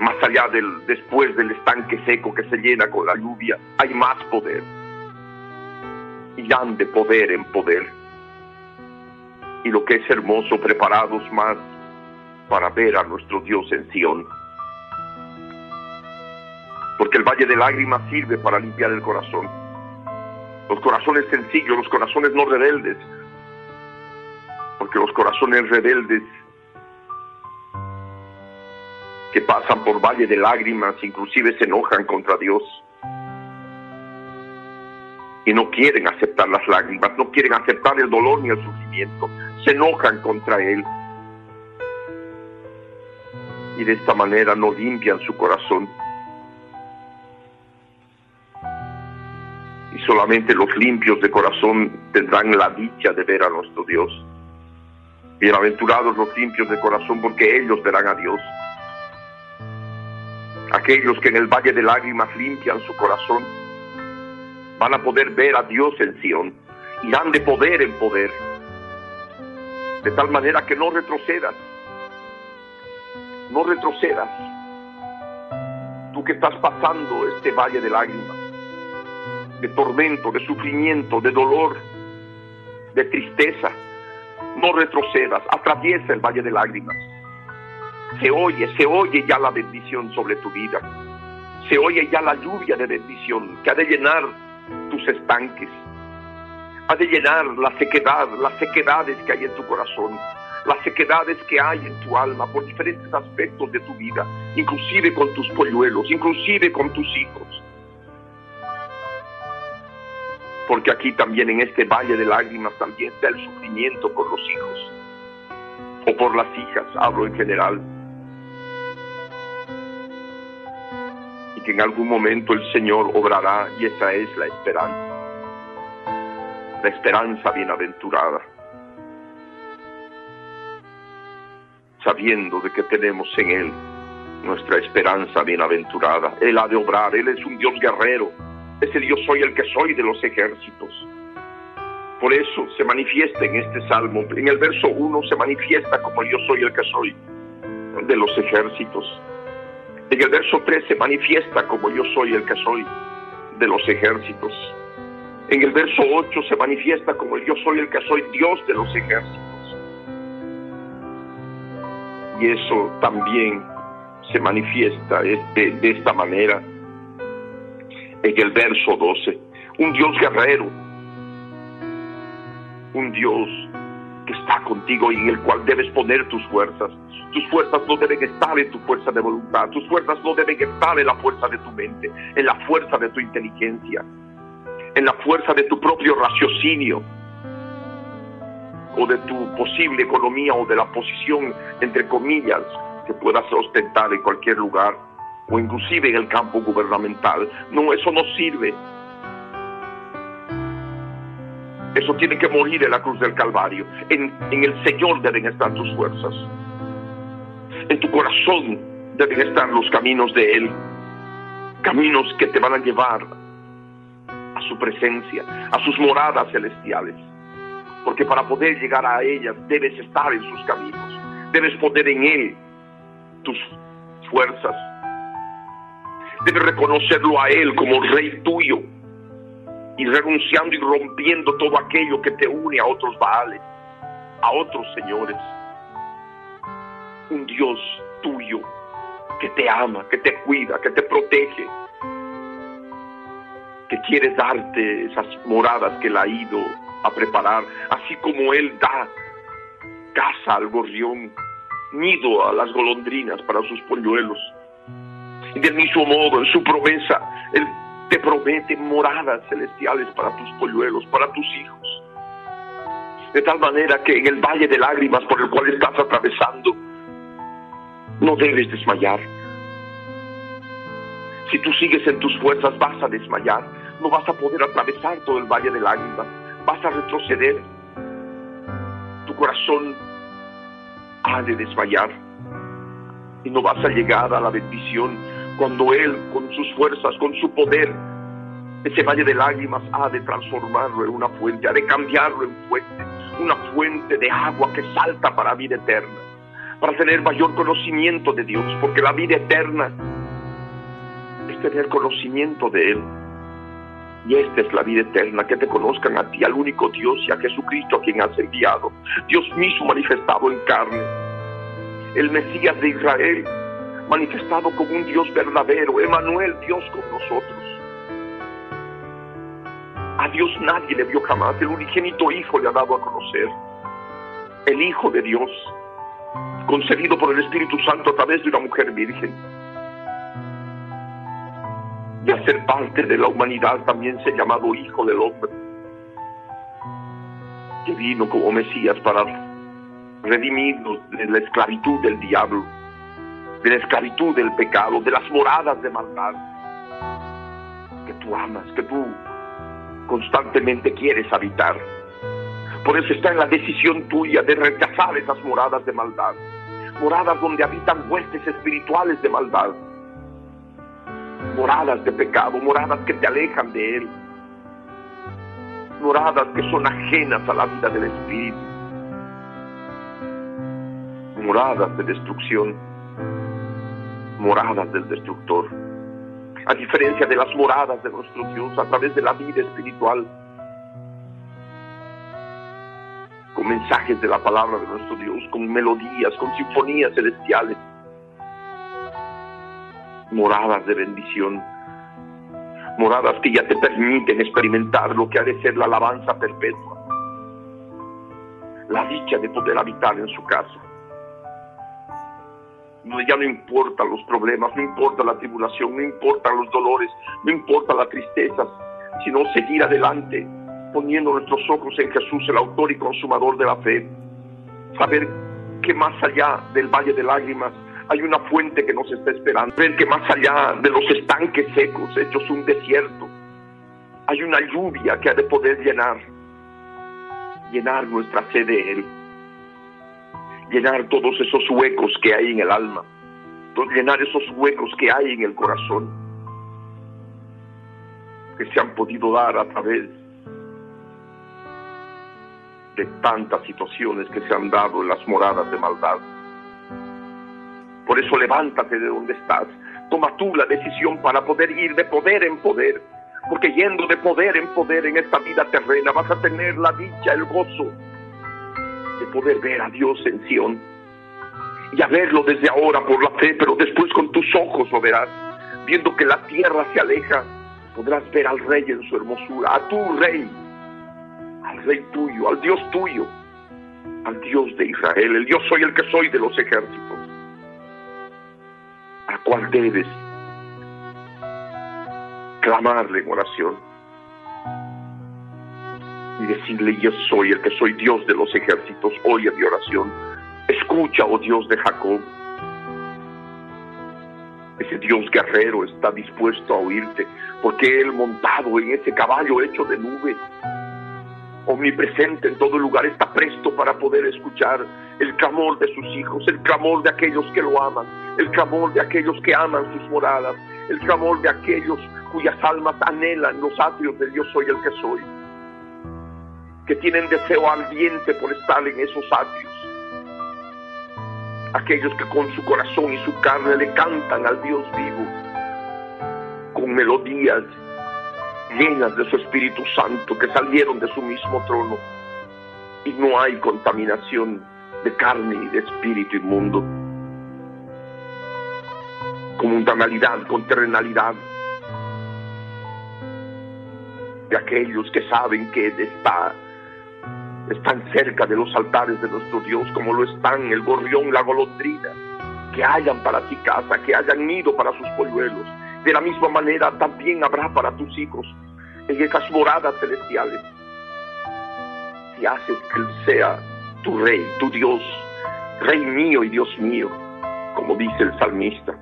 más allá del después del estanque seco que se llena con la lluvia, hay más poder. Y han de poder en poder. Y lo que es hermoso, preparados más para ver a nuestro Dios en Sión. Porque el valle de lágrimas sirve para limpiar el corazón. Los corazones sencillos, los corazones no rebeldes. Porque los corazones rebeldes que pasan por valle de lágrimas, inclusive se enojan contra Dios. Y no quieren aceptar las lágrimas, no quieren aceptar el dolor ni el sufrimiento, se enojan contra Él. Y de esta manera no limpian su corazón. Y solamente los limpios de corazón tendrán la dicha de ver a nuestro Dios. Bienaventurados los limpios de corazón porque ellos verán a Dios aquellos que en el valle de lágrimas limpian su corazón, van a poder ver a Dios en Sión, irán de poder en poder, de tal manera que no retrocedas, no retrocedas. Tú que estás pasando este valle de lágrimas, de tormento, de sufrimiento, de dolor, de tristeza, no retrocedas, atraviesa el valle de lágrimas se oye, se oye ya la bendición sobre tu vida. Se oye ya la lluvia de bendición que ha de llenar tus estanques. Ha de llenar la sequedad, las sequedades que hay en tu corazón, las sequedades que hay en tu alma por diferentes aspectos de tu vida, inclusive con tus polluelos, inclusive con tus hijos. Porque aquí también en este valle de lágrimas también está el sufrimiento por los hijos o por las hijas, hablo en general. Que en algún momento el Señor obrará y esa es la esperanza, la esperanza bienaventurada. sabiendo de que tenemos en Él nuestra esperanza bienaventurada. Él ha de obrar, Él es un Dios guerrero, ese Dios soy el que soy de los ejércitos. Por eso se manifiesta en este salmo, en el verso 1 se manifiesta como yo soy el que soy de los ejércitos. En el verso 3 se manifiesta como yo soy el que soy de los ejércitos. En el verso 8 se manifiesta como yo soy el que soy Dios de los ejércitos. Y eso también se manifiesta de, de esta manera en el verso 12. Un Dios guerrero, un Dios que está contigo y en el cual debes poner tus fuerzas. Tus fuerzas no deben estar en tu fuerza de voluntad, tus fuerzas no deben estar en la fuerza de tu mente, en la fuerza de tu inteligencia, en la fuerza de tu propio raciocinio o de tu posible economía o de la posición, entre comillas, que puedas ostentar en cualquier lugar o inclusive en el campo gubernamental. No, eso no sirve. Eso tiene que morir en la cruz del Calvario. En, en el Señor deben estar tus fuerzas. En tu corazón deben estar los caminos de Él. Caminos que te van a llevar a su presencia, a sus moradas celestiales. Porque para poder llegar a ellas debes estar en sus caminos. Debes poner en Él tus fuerzas. Debes reconocerlo a Él como Rey tuyo y renunciando y rompiendo todo aquello que te une a otros Baales, a otros señores. Un Dios tuyo que te ama, que te cuida, que te protege, que quiere darte esas moradas que Él ha ido a preparar, así como Él da casa al gorrión, nido a las golondrinas para sus polluelos. Y del mismo modo, en su promesa, Él te promete moradas celestiales para tus polluelos, para tus hijos. De tal manera que en el valle de lágrimas por el cual estás atravesando, no debes desmayar. Si tú sigues en tus fuerzas, vas a desmayar. No vas a poder atravesar todo el valle de lágrimas. Vas a retroceder. Tu corazón ha de desmayar. Y no vas a llegar a la bendición cuando Él, con sus fuerzas, con su poder, ese valle de lágrimas ha de transformarlo en una fuente, ha de cambiarlo en fuente, una fuente de agua que salta para vida eterna, para tener mayor conocimiento de Dios, porque la vida eterna es tener conocimiento de Él. Y esta es la vida eterna, que te conozcan a ti, al único Dios y a Jesucristo a quien has enviado. Dios mismo manifestado en carne. El Mesías de Israel, manifestado como un Dios verdadero. Emanuel, Dios con nosotros. A Dios nadie le vio jamás. El unigénito Hijo le ha dado a conocer. El Hijo de Dios, concebido por el Espíritu Santo a través de una mujer virgen y a ser parte de la humanidad también se llamado Hijo del Hombre, que vino como Mesías para redimirnos de la esclavitud del diablo, de la esclavitud del pecado, de las moradas de maldad, que tú amas, que tú constantemente quieres habitar. Por eso está en la decisión tuya de rechazar esas moradas de maldad, moradas donde habitan huestes espirituales de maldad. Moradas de pecado, moradas que te alejan de Él, moradas que son ajenas a la vida del Espíritu, moradas de destrucción, moradas del destructor. A diferencia de las moradas de nuestro Dios a través de la vida espiritual, con mensajes de la palabra de nuestro Dios, con melodías, con sinfonías celestiales, moradas de bendición, moradas que ya te permiten experimentar lo que ha de ser la alabanza perpetua, la dicha de poder habitar en su casa. Ya no importan los problemas, no importa la tribulación, no importan los dolores, no importa la tristeza, sino seguir adelante, poniendo nuestros ojos en Jesús, el autor y consumador de la fe. Saber que más allá del valle de lágrimas hay una fuente que nos está esperando. Ver que más allá de los estanques secos, hechos un desierto, hay una lluvia que ha de poder llenar, llenar nuestra sed de Él. Llenar todos esos huecos que hay en el alma, llenar esos huecos que hay en el corazón, que se han podido dar a través de tantas situaciones que se han dado en las moradas de maldad. Por eso levántate de donde estás, toma tú la decisión para poder ir de poder en poder, porque yendo de poder en poder en esta vida terrena vas a tener la dicha, el gozo de poder ver a Dios en Sión y a verlo desde ahora por la fe, pero después con tus ojos lo verás, viendo que la tierra se aleja, podrás ver al rey en su hermosura, a tu rey, al rey tuyo, al Dios tuyo, al Dios de Israel, el Dios soy el que soy de los ejércitos, a cual debes clamarle en oración y decirle yo soy el que soy Dios de los ejércitos, oye mi oración, escucha, oh Dios de Jacob. Ese Dios guerrero está dispuesto a oírte, porque Él montado en ese caballo hecho de nube, omnipresente en todo lugar, está presto para poder escuchar el clamor de sus hijos, el clamor de aquellos que lo aman, el clamor de aquellos que aman sus moradas, el clamor de aquellos cuyas almas anhelan los atrios de Dios soy el que soy, que tienen deseo ardiente por estar en esos atrios, aquellos que con su corazón y su carne le cantan al Dios vivo, con melodías llenas de su Espíritu Santo que salieron de su mismo trono, y no hay contaminación de carne y de espíritu inmundo, con mundanalidad, con terrenalidad, de aquellos que saben que está, están cerca de los altares de nuestro Dios, como lo están el gorrión, la golondrina, que hayan para ti casa, que hayan ido para sus polluelos. De la misma manera también habrá para tus hijos en esas moradas celestiales. Si haces que Él sea tu rey, tu Dios, rey mío y Dios mío, como dice el salmista.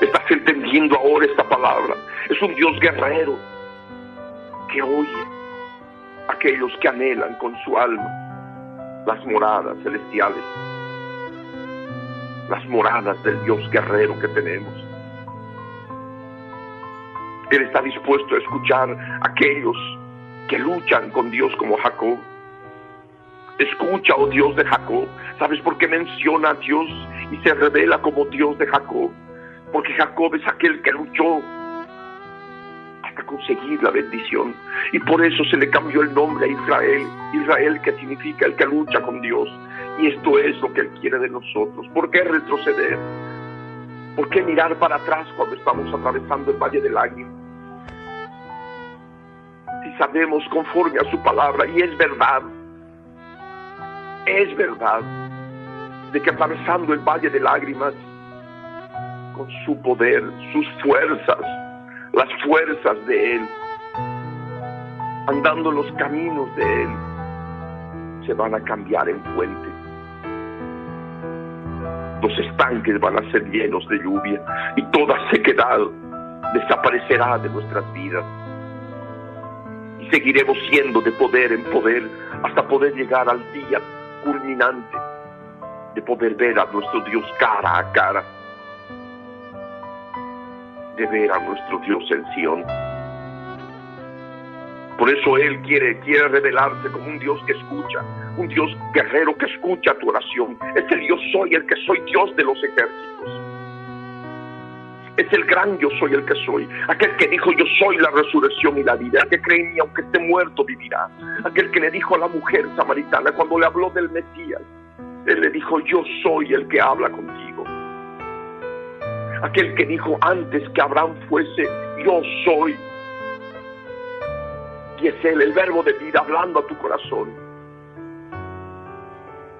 Estás entendiendo ahora esta palabra. Es un Dios guerrero, que oye aquellos que anhelan con su alma las moradas celestiales, las moradas del Dios guerrero que tenemos. Él está dispuesto a escuchar a aquellos que luchan con Dios como Jacob. Escucha, oh Dios de Jacob. ¿Sabes por qué menciona a Dios y se revela como Dios de Jacob? Porque Jacob es aquel que luchó conseguir la bendición. Y por eso se le cambió el nombre a Israel. Israel que significa el que lucha con Dios. Y esto es lo que Él quiere de nosotros. ¿Por qué retroceder? ¿Por qué mirar para atrás cuando estamos atravesando el valle del lágrimas? Si sabemos conforme a su palabra, y es verdad, es verdad, de que atravesando el valle de lágrimas, con su poder, sus fuerzas, las fuerzas de Él, andando los caminos de Él, se van a cambiar en fuentes. Los estanques van a ser llenos de lluvia y toda sequedad desaparecerá de nuestras vidas. Y seguiremos siendo de poder en poder hasta poder llegar al día culminante de poder ver a nuestro Dios cara a cara de ver a nuestro Dios en Sion. Por eso Él quiere, quiere revelarse como un Dios que escucha, un Dios guerrero que escucha tu oración. Es el Dios soy, el que soy Dios de los ejércitos. Es el gran yo soy el que soy. Aquel que dijo yo soy la resurrección y la vida. Que cree en mí aunque esté muerto vivirá. Aquel que le dijo a la mujer samaritana cuando le habló del Mesías. Él le dijo yo soy el que habla contigo aquel que dijo antes que Abraham fuese, yo soy. Y es Él, el verbo de vida, hablando a tu corazón.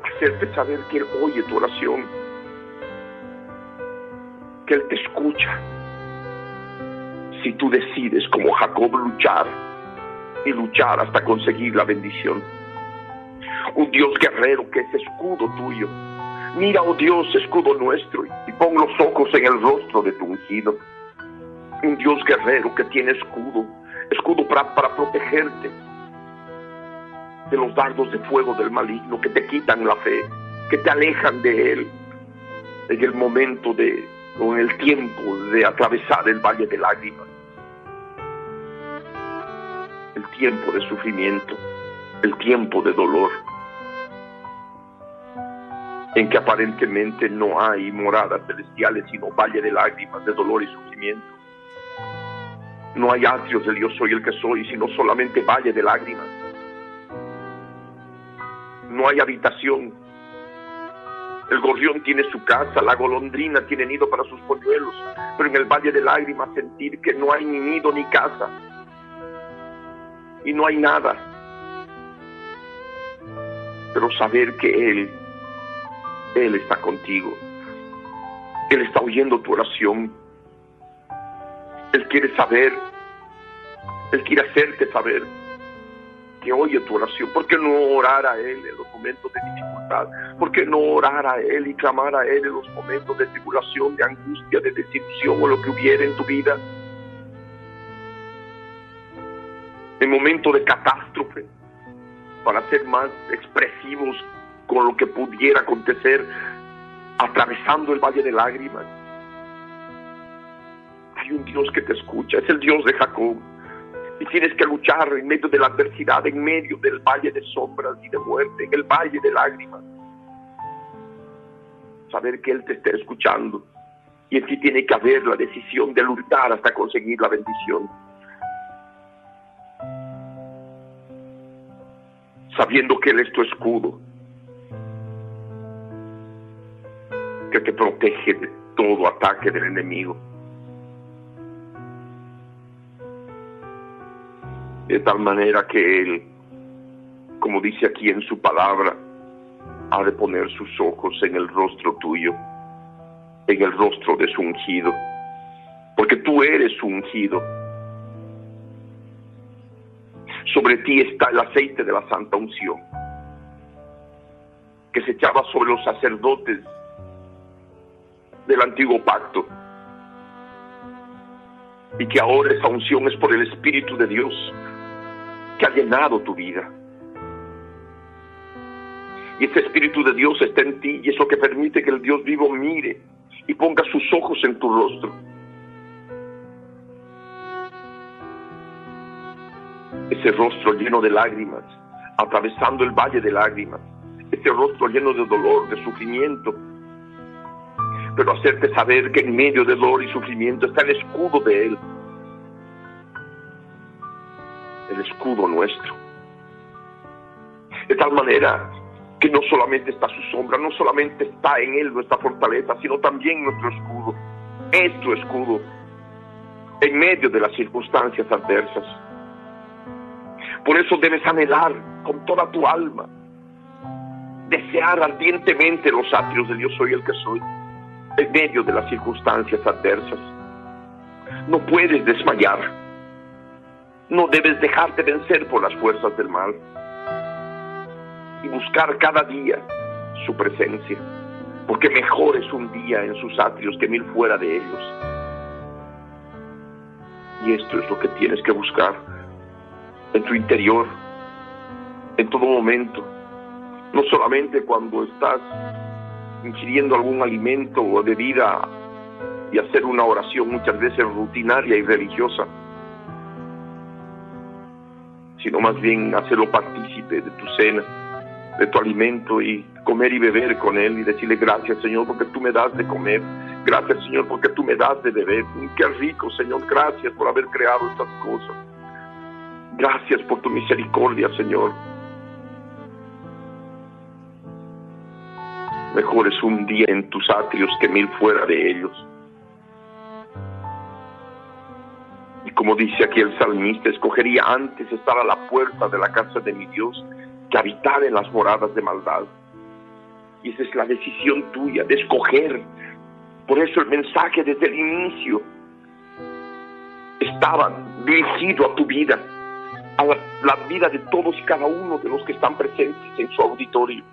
Hacerte saber que Él oye tu oración, que Él te escucha. Si tú decides, como Jacob, luchar y luchar hasta conseguir la bendición. Un Dios guerrero que es escudo tuyo Mira, oh Dios, escudo nuestro, y pon los ojos en el rostro de tu ungido. Un Dios guerrero que tiene escudo, escudo para, protegerte. de los dardos de fuego del maligno que te quitan la fe, que te alejan de Él en el momento de, o en el tiempo de atravesar el valle de lágrimas, el tiempo de sufrimiento, el tiempo de dolor, en que aparentemente no hay moradas celestiales, sino valle de lágrimas, de dolor y sufrimiento. No hay atrios del Dios soy el que soy, sino solamente valle de lágrimas. No hay habitación. El gorrión tiene su casa, la golondrina tiene nido para sus polluelos, pero en el valle de lágrimas sentir que no hay ni nido ni casa y no hay nada. Pero saber que Él, Él está contigo. Él está oyendo tu oración. Él quiere saber, Él quiere hacerte saber que oye tu oración. ¿Por qué no orar a Él en los momentos de dificultad? ¿Por qué no orar a Él y clamar a Él en los momentos de tribulación, de angustia, de desilusión o lo que hubiera en tu vida? En momentos de catástrofe, para ser más expresivos con lo que pudiera acontecer atravesando el valle de lágrimas hay un Dios que te escucha, es el Dios de Jacob. Y tienes que luchar en medio de la adversidad, en medio del valle de sombras y de muerte, en el valle de lágrimas. Saber que Él te está escuchando. Y en ti tiene que haber la decisión de luchar hasta conseguir la bendición. Sabiendo que Él es tu escudo. Protege de todo ataque del enemigo. de tal manera que Él, como dice aquí en su palabra, ha de poner sus ojos en el rostro tuyo, en el rostro de su ungido, porque tú eres ungido. Sobre ti está el aceite de la santa unción, que se echaba sobre los sacerdotes del antiguo pacto, y que ahora esa unción es por el Espíritu de Dios que ha llenado tu vida. Y ese Espíritu de Dios está en ti y eso que permite que el Dios vivo mire y ponga sus ojos en tu rostro. Ese rostro lleno de lágrimas, atravesando el valle de lágrimas. Ese rostro lleno de dolor, de sufrimiento. Pero hacerte saber que en medio de dolor y sufrimiento está el escudo de Él el escudo nuestro. De tal manera que no solamente está su sombra, no solamente está en él nuestra fortaleza, sino también nuestro escudo. Es tu escudo en medio de las circunstancias adversas. Por eso debes anhelar con toda tu alma, desear ardientemente los atrios de Dios soy el que soy, en medio de las circunstancias adversas. No puedes desmayar no debes dejarte vencer por las fuerzas del mal y buscar cada día su presencia, porque mejor es un día en sus atrios que mil fuera de ellos. Y esto es lo que tienes que buscar en tu interior, en todo momento, no solamente cuando estás ingiriendo algún alimento o bebida y hacer una oración muchas veces rutinaria y religiosa, sino más bien hacerlo partícipe de tu cena, de tu alimento y comer y beber con Él y decirle gracias Señor porque tú me das de comer, gracias Señor porque tú me das de beber, qué rico Señor, gracias por haber creado estas cosas, gracias por tu misericordia Señor. Mejor es un día en tus atrios que mil fuera de ellos. Y como dice aquí el salmista, escogería antes estar a la puerta de la casa de mi Dios que habitar en las moradas de maldad. Y esa es la decisión tuya de escoger. Por eso el mensaje desde el inicio estaba dirigido a tu vida, a la, la vida de todos y cada uno de los que están presentes en su auditorio,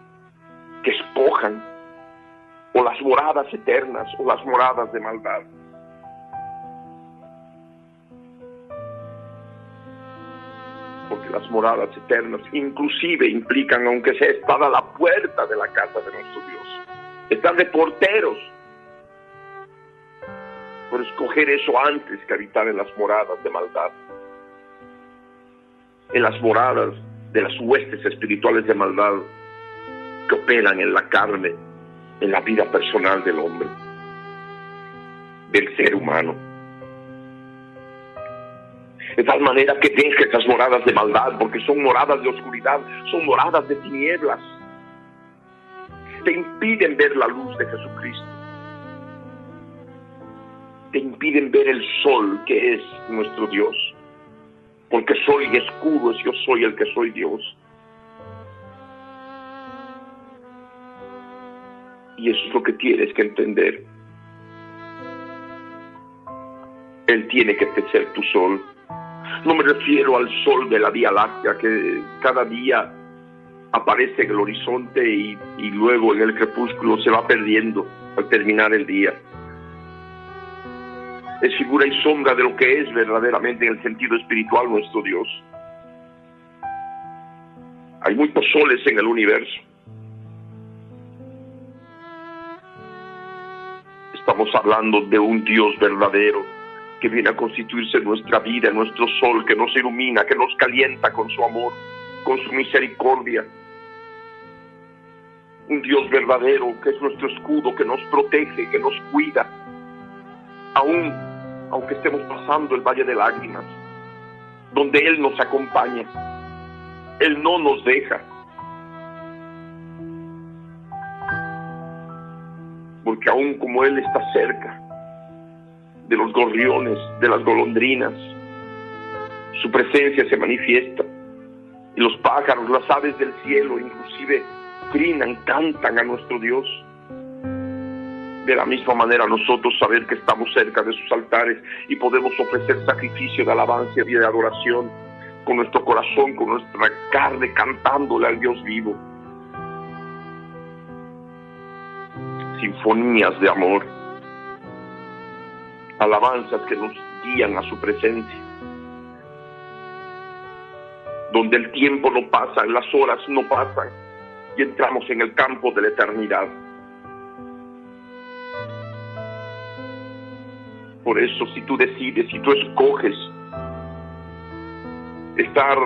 que escojan o las moradas eternas o las moradas de maldad. las moradas eternas, inclusive implican, aunque sea estar a la puerta de la casa de nuestro Dios, estar de porteros, por escoger eso antes que habitar en las moradas de maldad, en las moradas de las huestes espirituales de maldad que operan en la carne, en la vida personal del hombre, del ser humano. De tal manera que deje esas moradas de maldad, porque son moradas de oscuridad, son moradas de tinieblas. Te impiden ver la luz de Jesucristo. Te impiden ver el sol que es nuestro Dios. Porque soy escudo, es yo soy el que soy Dios. Y eso es lo que tienes que entender. Él tiene que ser tu sol. No me refiero al sol de la Vía Láctea que cada día aparece en el horizonte y, y luego en el crepúsculo se va perdiendo al terminar el día. Es figura y sombra de lo que es verdaderamente en el sentido espiritual nuestro Dios. Hay muchos soles en el universo. Estamos hablando de un Dios verdadero que viene a constituirse en nuestra vida, en nuestro sol, que nos ilumina, que nos calienta con su amor, con su misericordia. Un Dios verdadero que es nuestro escudo, que nos protege, que nos cuida, aún aunque estemos pasando el valle de lágrimas, donde Él nos acompaña, Él no nos deja. Porque aún como Él está cerca de los gorriones, de las golondrinas, su presencia se manifiesta. Y los pájaros, las aves del cielo, inclusive trinan, cantan a nuestro Dios de la misma manera nosotros saber que estamos cerca de sus altares y podemos ofrecer sacrificio de alabanza y de adoración con nuestro corazón, con nuestra carne, cantándole al Dios vivo. Sinfonías de amor, alabanzas que nos guían a su presencia, donde el tiempo no pasa, las horas no pasan y entramos en el campo de la eternidad. Por eso si tú decides, si tú escoges estar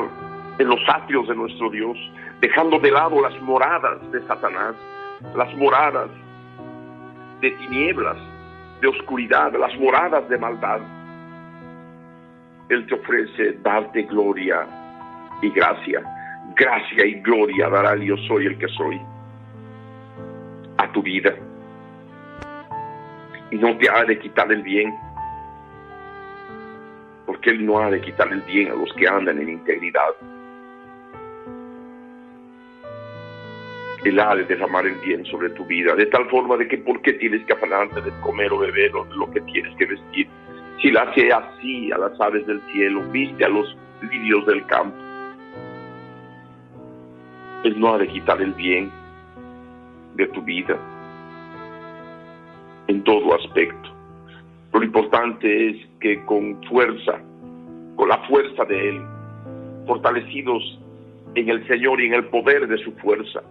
en los atrios de nuestro Dios, dejando de lado las moradas de Satanás, las moradas de tinieblas, de oscuridad, las moradas de maldad, Él te ofrece darte gloria y gracia. Gracia y gloria dará el yo soy el que soy a tu vida. Y no te ha de quitar el bien porque Él no ha de quitar el bien a los que andan en integridad. Él ha de derramar el bien sobre tu vida, de tal forma de que por qué tienes que afanarte de comer o beber o lo que tienes que vestir. Si la hace así a las aves del cielo, viste a los lirios del campo. Él no ha de quitar el bien de tu vida en todo aspecto. Lo importante es que con fuerza, con la fuerza de Él, fortalecidos en el Señor y en el poder de su fuerza,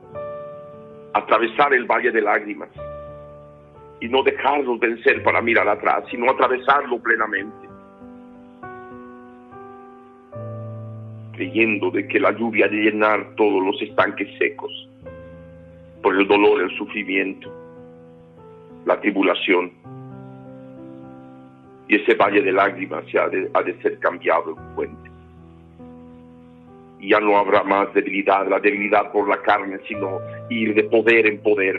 atravesar el valle de lágrimas y no dejarnos vencer para mirar atrás, sino atravesarlo plenamente, creyendo de que la lluvia de llenar todos los estanques secos por el dolor, el sufrimiento, la tribulación y ese valle de lágrimas ha de, ha de ser cambiado en fuente. Y ya no habrá más debilidad, la debilidad por la carne, sino ir de poder en poder,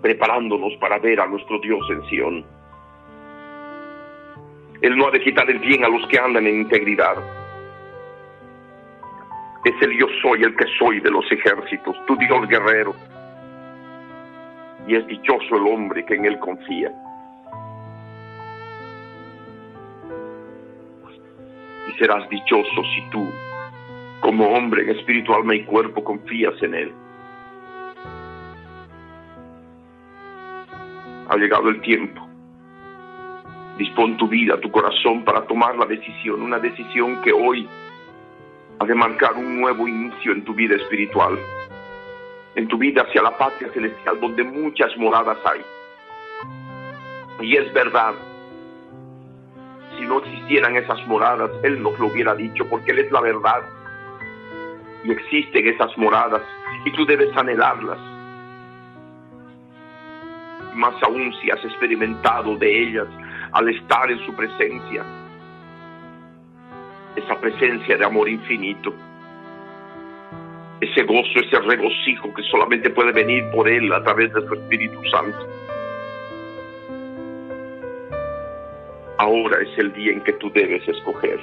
preparándonos para ver a nuestro Dios en Sión. Él no ha de quitar el bien a los que andan en integridad. Es el yo soy el que soy de los ejércitos, tu Dios guerrero. Y es dichoso el hombre que en él confía. serás dichoso si tú, como hombre en espíritu, alma y cuerpo, confías en Él. Ha llegado el tiempo. Dispón tu vida, tu corazón para tomar la decisión, una decisión que hoy ha de marcar un nuevo inicio en tu vida espiritual, en tu vida hacia la patria celestial, donde muchas moradas hay. Y es verdad, si no existieran esas moradas, Él nos lo hubiera dicho, porque Él es la verdad. Y existen esas moradas, y tú debes anhelarlas. Más aún si has experimentado de ellas al estar en su presencia esa presencia de amor infinito, ese gozo, ese regocijo que solamente puede venir por Él a través de su Espíritu Santo. Ahora es el día en que tú debes escoger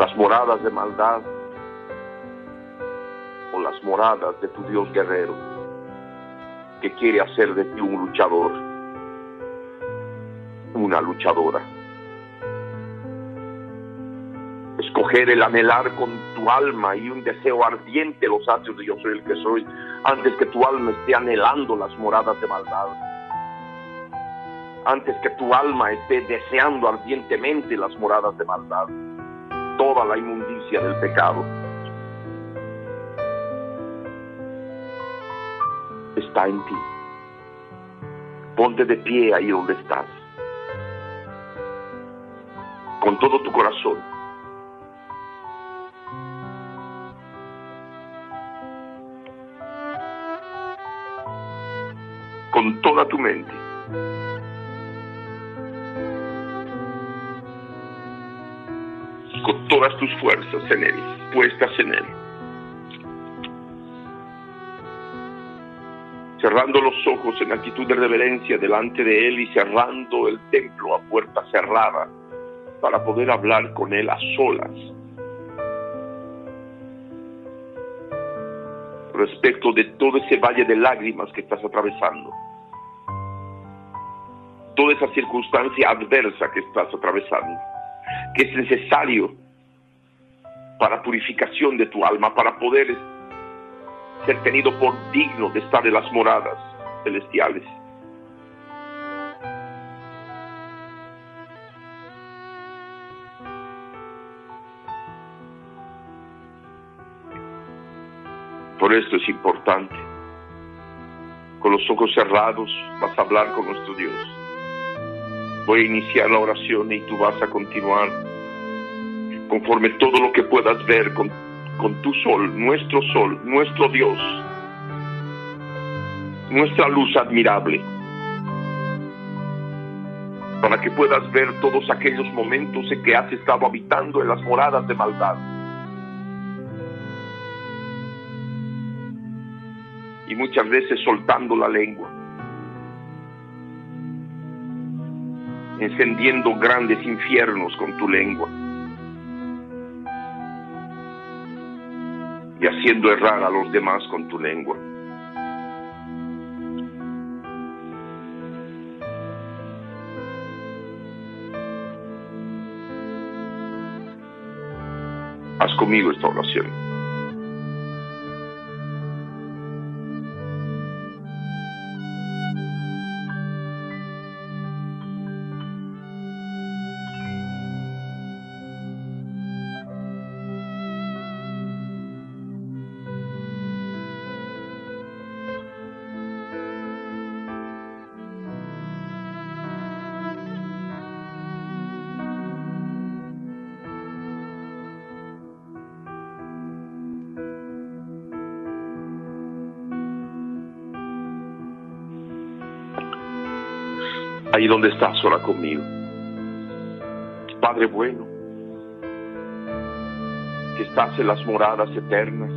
las moradas de maldad o las moradas de tu Dios guerrero que quiere hacer de ti un luchador, una luchadora. escoger el anhelar con tu alma y un deseo ardiente los atrios de yo soy el que soy, antes que tu alma esté anhelando las moradas de maldad, antes que tu alma esté deseando ardientemente las moradas de maldad, toda la inmundicia del pecado. Está en ti. Ponte de pie ahí donde estás. Con todo tu corazón con toda tu mente. Todas tus fuerzas en Él, puestas en Él. Cerrando los ojos en actitud de reverencia delante de Él y cerrando el templo a puerta cerrada para poder hablar con Él a solas. respecto de todo ese valle de lágrimas que estás atravesando toda esa circunstancia adversa que estás atravesando, que es necesario para purificación de tu alma, para poder ser tenido por digno de estar en las moradas celestiales. Por esto es importante. Con los ojos cerrados vas a hablar con nuestro Dios. Voy a iniciar la oración y tú vas a continuar conforme todo lo que puedas ver con, con tu sol, nuestro sol, nuestro Dios, nuestra luz admirable, para que puedas ver todos aquellos momentos en que has estado habitando en las moradas de maldad. Y muchas veces soltando la lengua. Encendiendo grandes infiernos con tu lengua y haciendo errar a los demás con tu lengua. Haz conmigo esta oración. Ahí donde estás, sola conmigo. Padre bueno, que estás en las moradas eternas,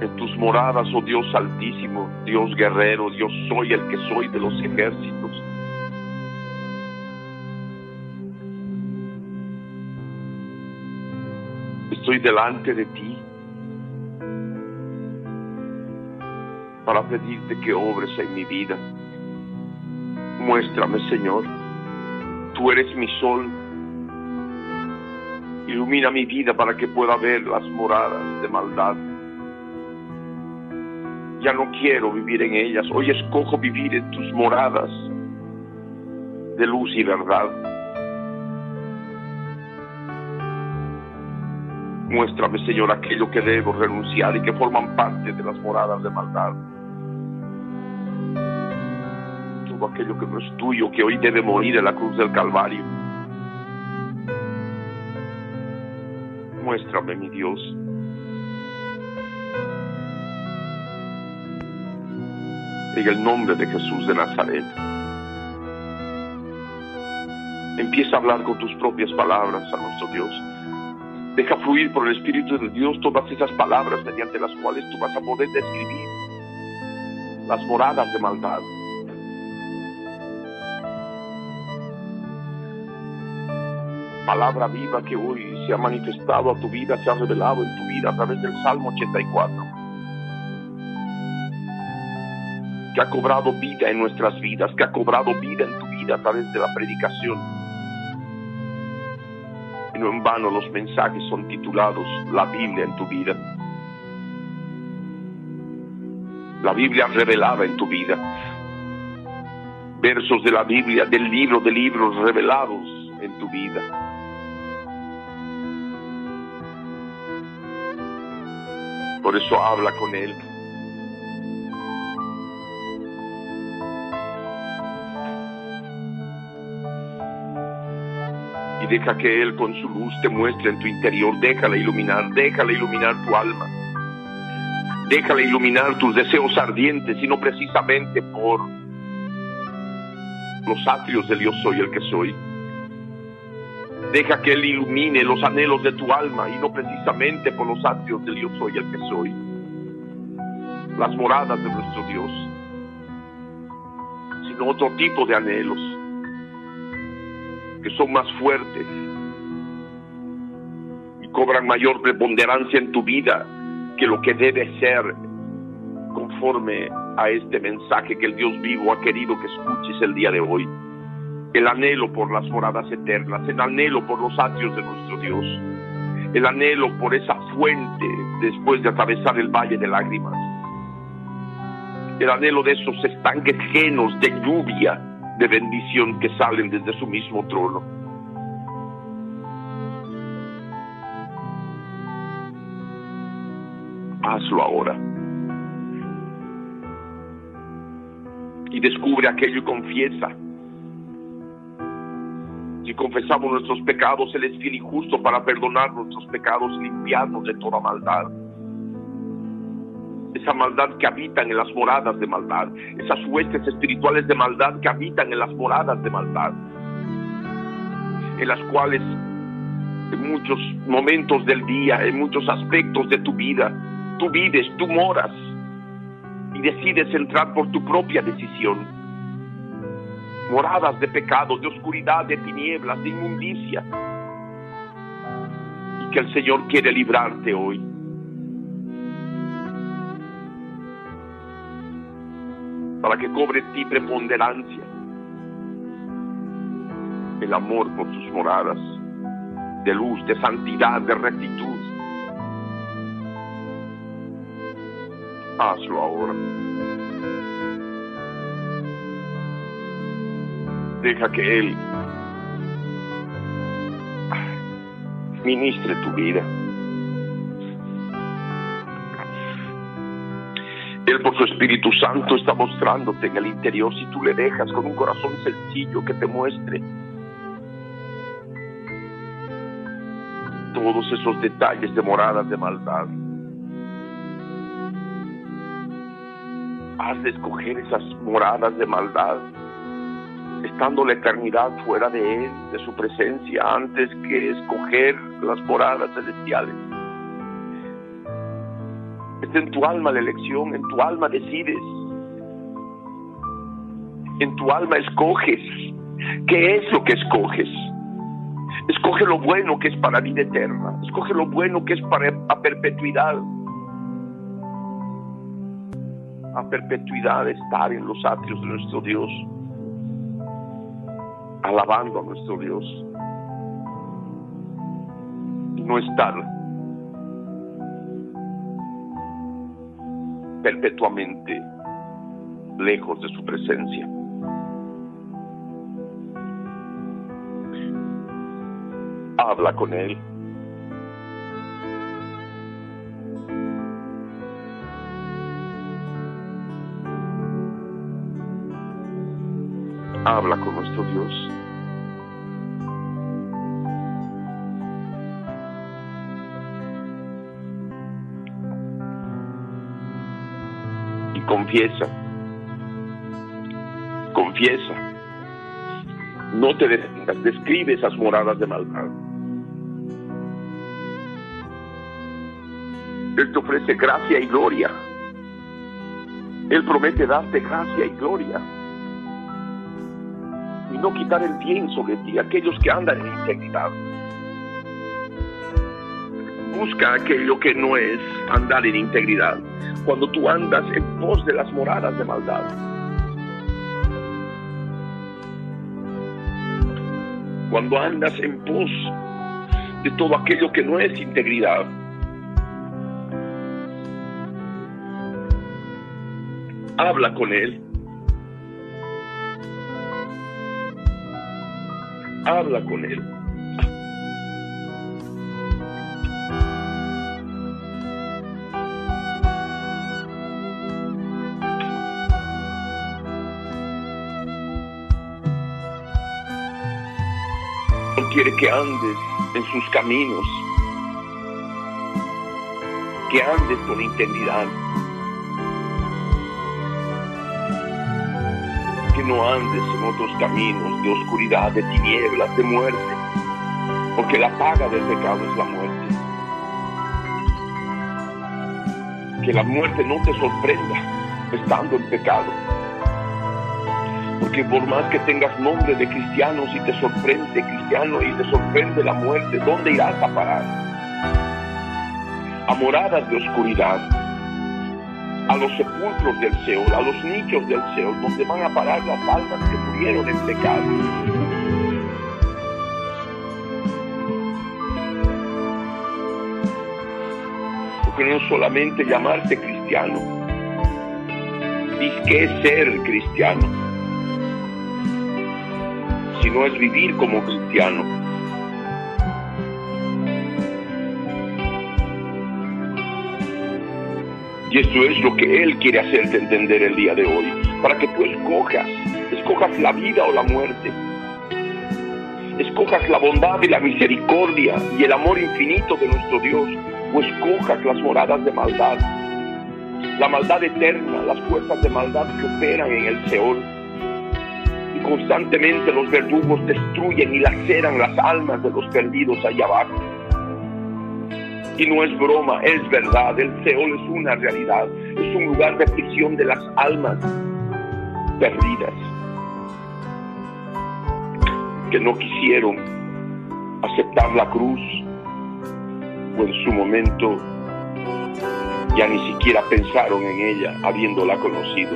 en tus moradas, oh Dios altísimo, Dios guerrero, Dios soy el que soy de los ejércitos. Estoy delante de ti para pedirte que obres en mi vida. Muéstrame, Señor, tú eres mi sol. Ilumina mi vida para que pueda ver las moradas de maldad. Ya no quiero vivir en ellas. Hoy escojo vivir en tus moradas de luz y verdad. Muéstrame, Señor, aquello que debo renunciar y que forman parte de las moradas de maldad. Aquello que no es tuyo, que hoy debe morir en la cruz del Calvario. Muéstrame, mi Dios. En el nombre de Jesús de Nazaret. Empieza a hablar con tus propias palabras a nuestro Dios. Deja fluir por el Espíritu de Dios todas esas palabras mediante las cuales tú vas a poder describir las moradas de maldad. Palabra viva que hoy se ha manifestado a tu vida, se ha revelado en tu vida a través del Salmo 84. Que ha cobrado vida en nuestras vidas, que ha cobrado vida en tu vida a través de la predicación y no en vano los mensajes son titulados La Biblia en tu vida. La Biblia revelada en tu vida. Versos de la Biblia, del libro de libros revelados en tu vida. Por eso habla con Él. y deja que Él con su luz te muestre en tu interior, déjala iluminar, déjala iluminar tu alma, déjala iluminar tus deseos ardientes y no precisamente por los atrios del Dios soy el que soy. Deja que Él ilumine los anhelos de tu alma y no precisamente por los atrios del Dios soy el que soy. Las moradas de nuestro Dios, sino otro tipo de anhelos que son más fuertes y cobran mayor preponderancia en tu vida que lo que debe ser conforme a este mensaje que el Dios vivo ha querido que escuches el día de hoy. El anhelo por las moradas eternas, el anhelo por los atrios de nuestro Dios, el anhelo por esa fuente después de atravesar el valle de lágrimas, el anhelo de esos estanques llenos de lluvia de bendición que salen desde su mismo trono. Hazlo ahora. Y descubre aquello y confiesa. Si confesamos nuestros pecados, Él es fiel y justo para perdonar nuestros pecados y limpiarnos de toda maldad esa maldad que habitan en las moradas de maldad, esas huestes espirituales de maldad que habitan en las moradas de maldad, en las cuales en muchos momentos del día, en muchos aspectos de tu vida, tú vives, tú moras y decides entrar por tu propia decisión. Moradas de pecado, de oscuridad, de tinieblas, de inmundicia. Y que el Señor quiere librarte hoy para que cobre en ti preponderancia el amor por tus moradas, de luz, de santidad, de rectitud. Hazlo ahora. Deja que Él ministre tu vida. Él por su Espíritu Santo está mostrándote en el interior si tú le dejas con un corazón sencillo que te muestre todos esos detalles de moradas de maldad. Has de escoger esas moradas de maldad, estando la eternidad fuera de Él, de su presencia, antes que escoger las moradas celestiales en tu alma la elección, en tu alma decides, en tu alma escoges. ¿Qué es lo que escoges? Escoge lo bueno que es para vida eterna, escoge lo bueno que es para a perpetuidad. A perpetuidad estar en los atrios de nuestro Dios, alabando a nuestro Dios. No estar perpetuamente lejos de su presencia. Habla con Él. Habla con nuestro Dios. Y confiesa. Confiesa. No te detengas. Describe esas moradas de maldad. Él te ofrece gracia y gloria. Él promete darte gracia y gloria. No quitar el bien sobre ti, aquellos que andan en integridad. Busca aquello que no es andar en integridad. Cuando tú andas en pos de las moradas de maldad. Cuando andas en pos de todo aquello que no es integridad. habla con Él. Habla con Él. Quiere que andes en sus caminos, que andes con integridad. No andes en otros caminos de oscuridad, de tinieblas, de muerte, porque la paga del pecado es la muerte. Que la muerte no te sorprenda estando en pecado. Porque por más que tengas nombre de cristiano, si te sorprende cristiano y te sorprende la muerte, ¿dónde irás a parar? A moradas de oscuridad a los sepulcros del Seol, a los nichos del Seol, donde van a parar las almas que murieron en pecado. Porque no solamente llamarse cristiano, es que ser cristiano, sino es vivir como cristiano Y eso es lo que Él quiere hacerte entender el día de hoy, para que tú escojas, escojas la vida o la muerte, escojas la bondad y la misericordia y el amor infinito de nuestro Dios, o escojas las moradas de maldad, la maldad eterna, las fuerzas de maldad que operan en el Seol. Y constantemente los verdugos destruyen y laceran las almas de los perdidos allá abajo. Y no es broma, es verdad. El Seol es una realidad. Es un lugar de prisión de las almas perdidas que no quisieron aceptar la cruz o en su momento ya ni siquiera pensaron en ella habiéndola conocido.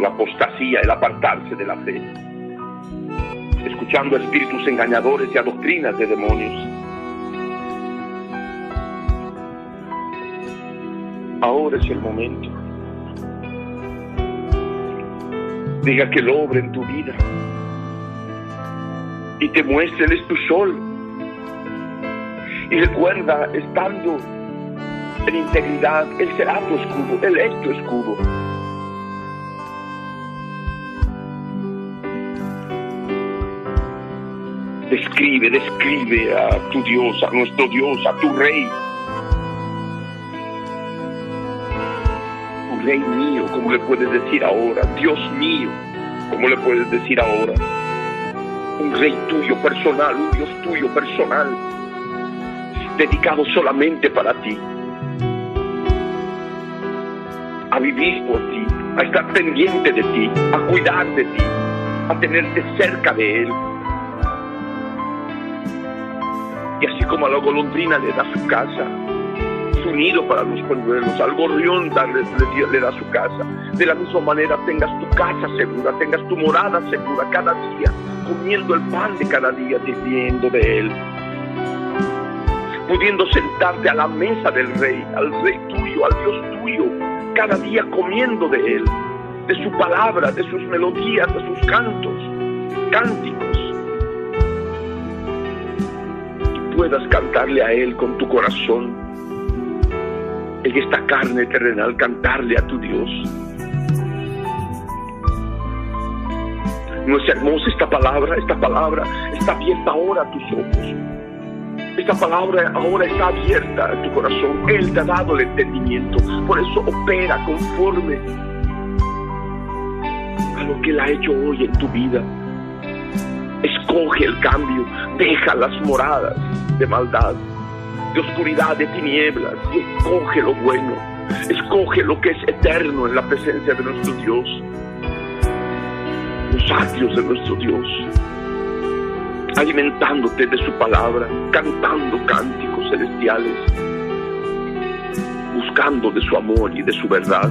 La apostasía, el apartarse de la fe, escuchando a espíritus engañadores y a doctrinas de demonios Ahora es el momento. Diga que lo obre en tu vida y te muestre, Él es tu sol. Y recuerda, estando en integridad, Él será tu escudo, Él es tu escudo. Describe, describe a tu Dios, a nuestro Dios, a tu Rey. Rey mío, como le puedes decir ahora, Dios mío, como le puedes decir ahora. Un rey tuyo personal, un Dios tuyo personal, dedicado solamente para ti, a vivir por ti, a estar pendiente de ti, a cuidar de ti, a tenerte cerca de Él. Y así como a la golondrina le da su casa, unido para los polluelos, al gorrión le, le da su casa. De la misma manera tengas tu casa segura, tengas tu morada segura cada día, comiendo el pan de cada día, viviendo de él. Pudiendo sentarte a la mesa del rey, al rey tuyo, al Dios tuyo, cada día comiendo de él, de su palabra, de sus melodías, de sus cantos, cánticos. Puedas cantarle a él con tu corazón en esta carne terrenal cantarle a tu Dios. ¿No es hermosa esta palabra? Esta palabra está abierta ahora a tus ojos. Esta palabra ahora está abierta a tu corazón. Él te ha dado el entendimiento. Por eso opera conforme a lo que Él ha hecho hoy en tu vida. Escoge el cambio. Deja las moradas de maldad, de oscuridad, de tinieblas. Y escoge lo bueno. Escoge lo que es eterno en la presencia de nuestro Dios los atrios de nuestro Dios, alimentándote de su palabra, cantando cánticos celestiales, buscando de su amor y de su verdad.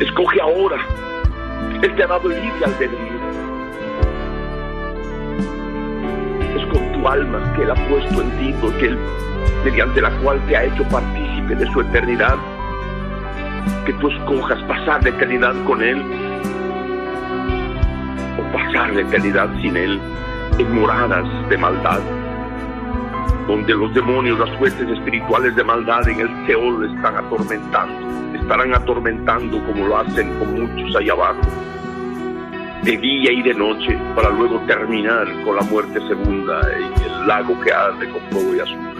Escoge ahora, Él te ha dado libre. Tu alma que Él ha puesto en ti, mediante la cual te ha hecho partícipe de su eternidad que tú escojas pasar la eternidad con Él o pasar la eternidad sin Él en moradas de maldad, donde los demonios, las fuerzas espirituales de maldad en el Seol están atormentando, estarán atormentando como lo hacen con muchos ahí abajo, de día y de noche, para luego terminar con la muerte segunda y el lago que arde con fuego y azufre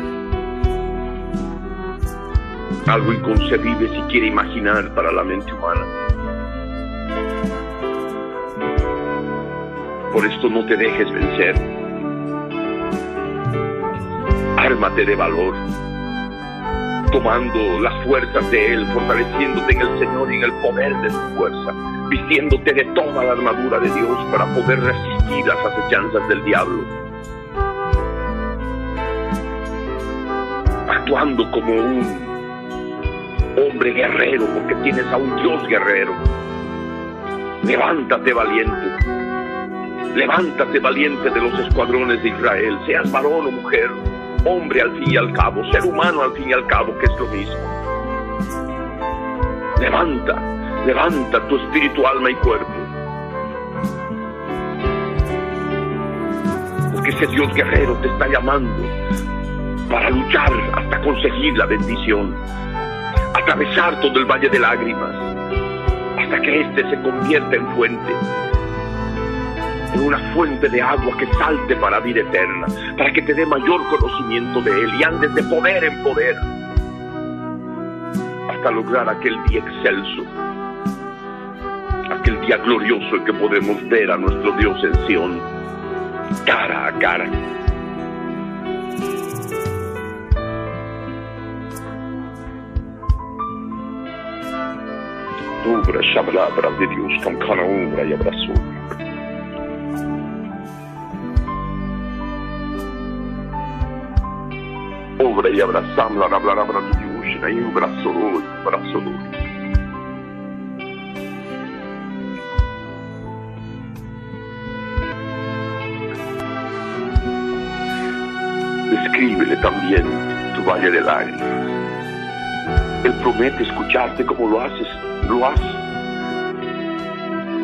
algo inconcebible si quiere imaginar para la mente humana. Por esto no te dejes vencer. Ármate de valor, tomando las fuerzas de Él, fortaleciéndote en el Señor y en el poder de su fuerza, vistiéndote de toda la armadura de Dios para poder resistir las acechanzas del diablo. Actuando como un hombre guerrero, porque tienes a un Dios guerrero. Levántate valiente, levántate valiente de los escuadrones de Israel, seas varón o mujer, hombre al fin y al cabo, ser humano al fin y al cabo, que es lo mismo. Levanta, levanta tu espíritu, alma y cuerpo. Porque ese Dios guerrero te está llamando para luchar hasta conseguir la bendición atravesar todo el valle de lágrimas, hasta que éste se convierta en fuente, en una fuente de agua que salte para vida eterna, para que te dé mayor conocimiento de Él y andes de poder en poder, hasta lograr aquel día excelso, aquel día glorioso en que podemos ver a nuestro Dios en Sión, cara a cara. obra, de Dios con cada y abrazo. Y abrazamla, hablar, hablar de Dios, y un brazo, un brazo. Descríbele también tu valle de lágrimas. Él promete escucharte como lo haces lo has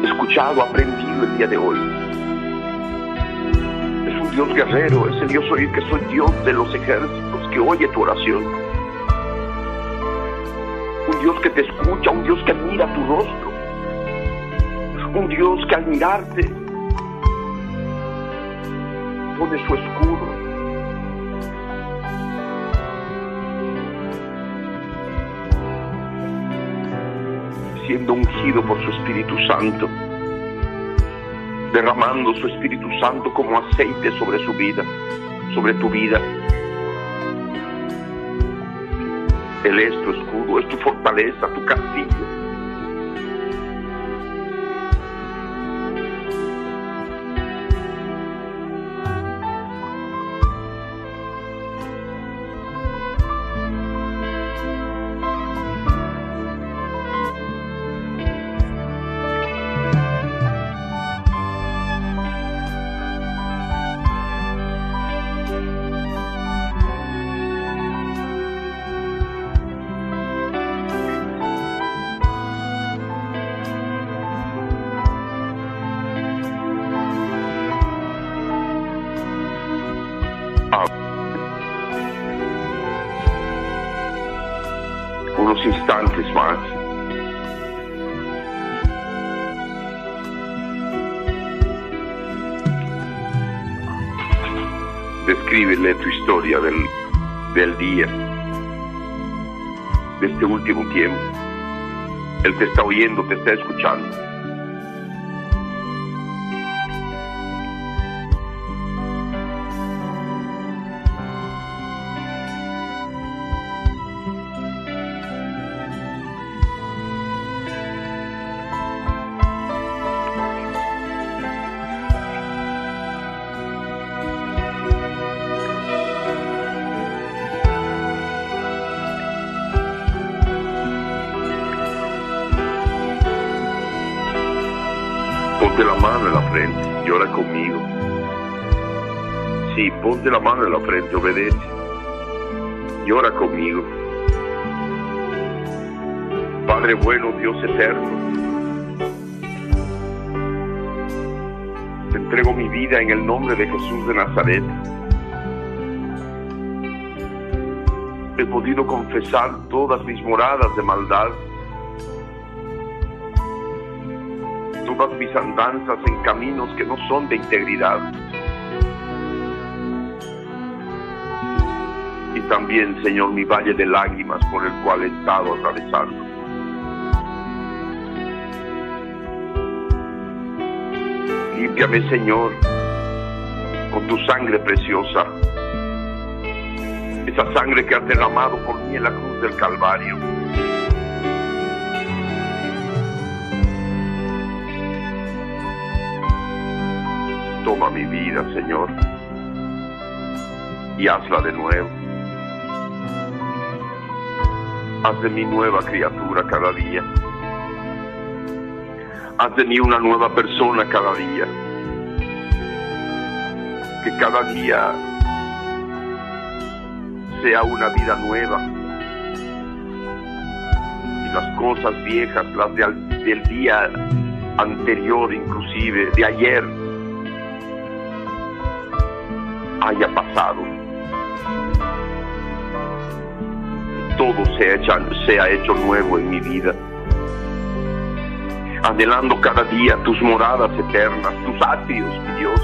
escuchado, aprendido el día de hoy. Es un Dios guerrero, es el Dios oír que soy Dios de los ejércitos, que oye tu oración. Un Dios que te escucha, un Dios que admira tu rostro. Un Dios que al mirarte pone su escudo siendo ungido por su Espíritu Santo, derramando su Espíritu Santo como aceite sobre su vida, sobre tu vida. Él es tu escudo, es tu fortaleza, tu castillo. De este último tiempo. Él te está oyendo, te está escuchando. Ponte la mano en la frente, obedece. Llora conmigo. Padre bueno, Dios eterno, te entrego mi vida en el nombre de Jesús de Nazaret. He podido confesar todas mis moradas de maldad, todas mis andanzas en caminos que no son de integridad. también, Señor, mi valle de lágrimas por el cual he estado atravesando. Límpiame, Señor, con tu sangre preciosa, esa sangre que has derramado por mí en la cruz del Calvario. Toma mi vida, Señor, y hazla de nuevo. Haz de mí nueva criatura cada día. Haz de mí una nueva persona cada día. Que cada día sea una vida nueva. Y las cosas viejas, las del día anterior inclusive, de ayer, haya pasado todo sea, hecho nuevo en mi vida. Anhelando cada día tus moradas eternas, tus atrios, mi Dios.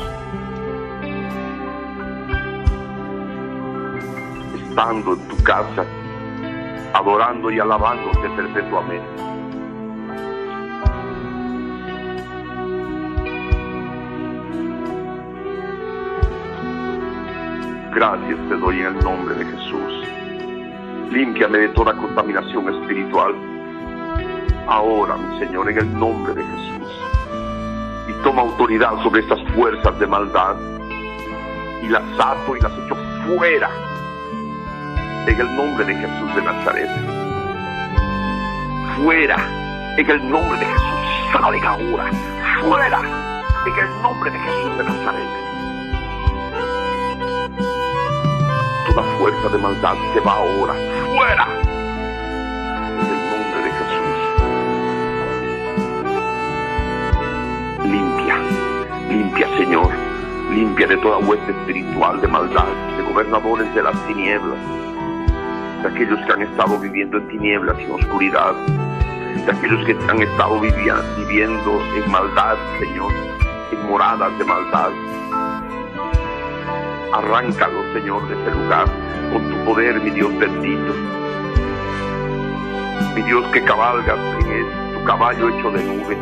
Estando en tu casa, adorando y alabándote perpetuamente. Gracias te doy en el nombre de Jesús. Límpiame de toda contaminación espiritual. Ahora, mi Señor, en el nombre de Jesús. Y toma autoridad sobre estas fuerzas de maldad. Y las ato y las echo fuera. En el nombre de Jesús de Nazaret. Fuera. En el nombre de Jesús. Salga ahora. Fuera. En el nombre de Jesús de Nazaret. De maldad se va ahora fuera. En el nombre de Jesús. Limpia, limpia Señor, limpia de toda hueste espiritual de maldad, de gobernadores de las tinieblas, de aquellos que han estado viviendo en tinieblas y en oscuridad, de aquellos que han estado viviendo en maldad, Señor, en moradas de maldad Arráncalo, Señor, de ese lugar con tu poder, mi Dios bendito. Mi Dios que cabalgas en tu caballo hecho de nube.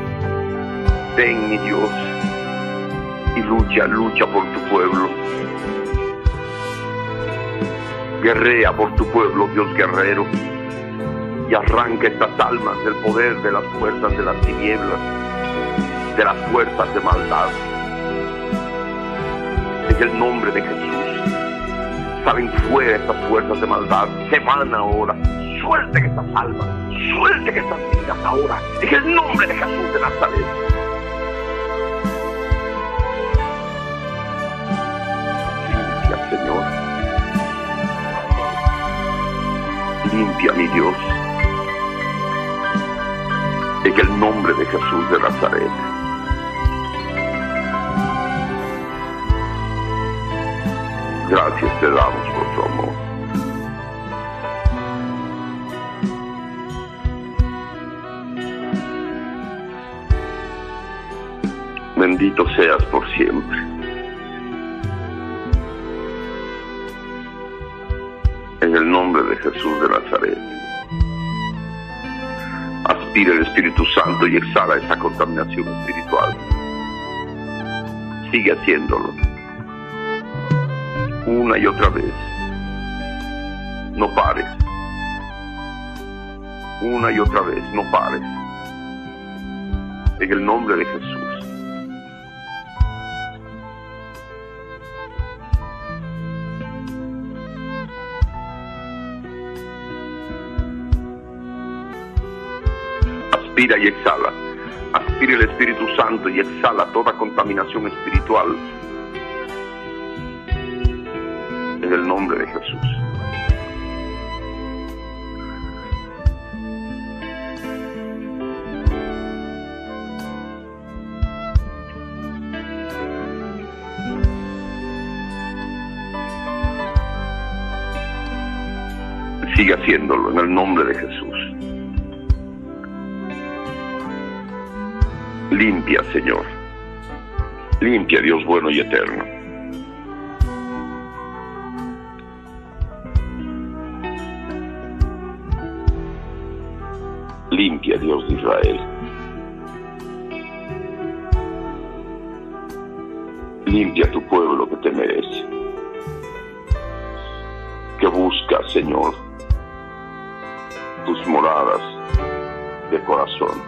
Ven, mi Dios, y lucha, lucha por tu pueblo. Guerrea por tu pueblo, Dios guerrero, y arranca estas almas del poder de las fuerzas de las tinieblas, de las fuerzas de maldad en el nombre de Jesús. Salen fuera estas fuerzas de maldad, se van ahora. Suelten estas almas, suelten estas vidas ahora, en el nombre de Jesús de Nazaret. Limpia, Señor. Limpia, mi Dios. En el nombre de Jesús de Nazaret. Gracias te damos por tu amor. Bendito seas por siempre. En el nombre de Jesús de Nazaret. Aspira el Espíritu Santo y exhala esa contaminación espiritual. Sigue haciéndolo. Una y otra vez. No pares. Una y otra vez. No pares. En el nombre de Jesús. Aspira y exhala. Aspira el Espíritu Santo y exhala toda contaminación espiritual. El nombre de Jesús. Sigue haciéndolo en el nombre de Jesús. Limpia, Señor. Limpia, Dios bueno y eterno. Limpia, Dios de Israel. Limpia tu pueblo que te merece. Que busca, Señor, tus moradas de corazón.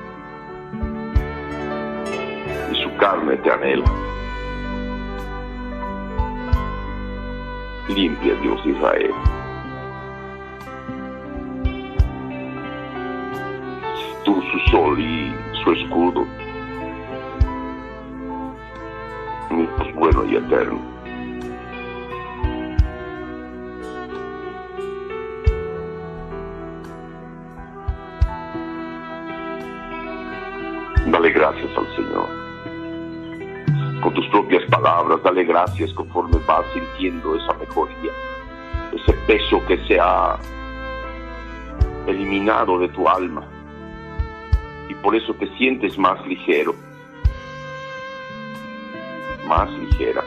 Y su carne te anhela. Limpia, Dios de Israel. Su sol y su escudo. Mi Dios bueno y eterno. Dale gracias al Señor. Con tus propias palabras, dale gracias conforme vas sintiendo esa mejoría, ese peso que se ha eliminado de tu alma. Por eso te sientes más ligero, más ligera.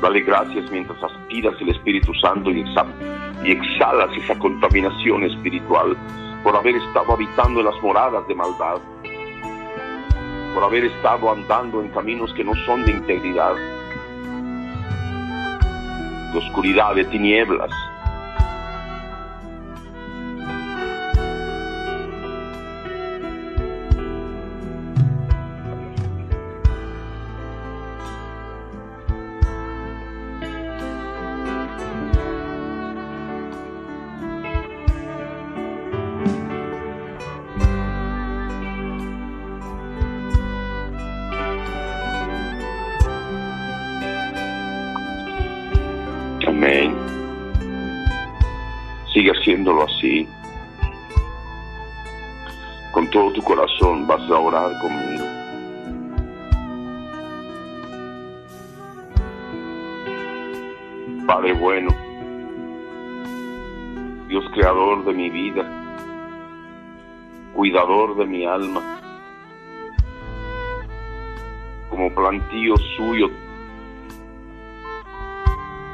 Dale gracias mientras aspiras el Espíritu Santo y, y exhalas esa contaminación espiritual por haber estado habitando las moradas de maldad, por haber estado andando en caminos que no son de integridad, de oscuridad, de tinieblas. Padre bueno, Dios creador de mi vida, cuidador de mi alma, como plantío suyo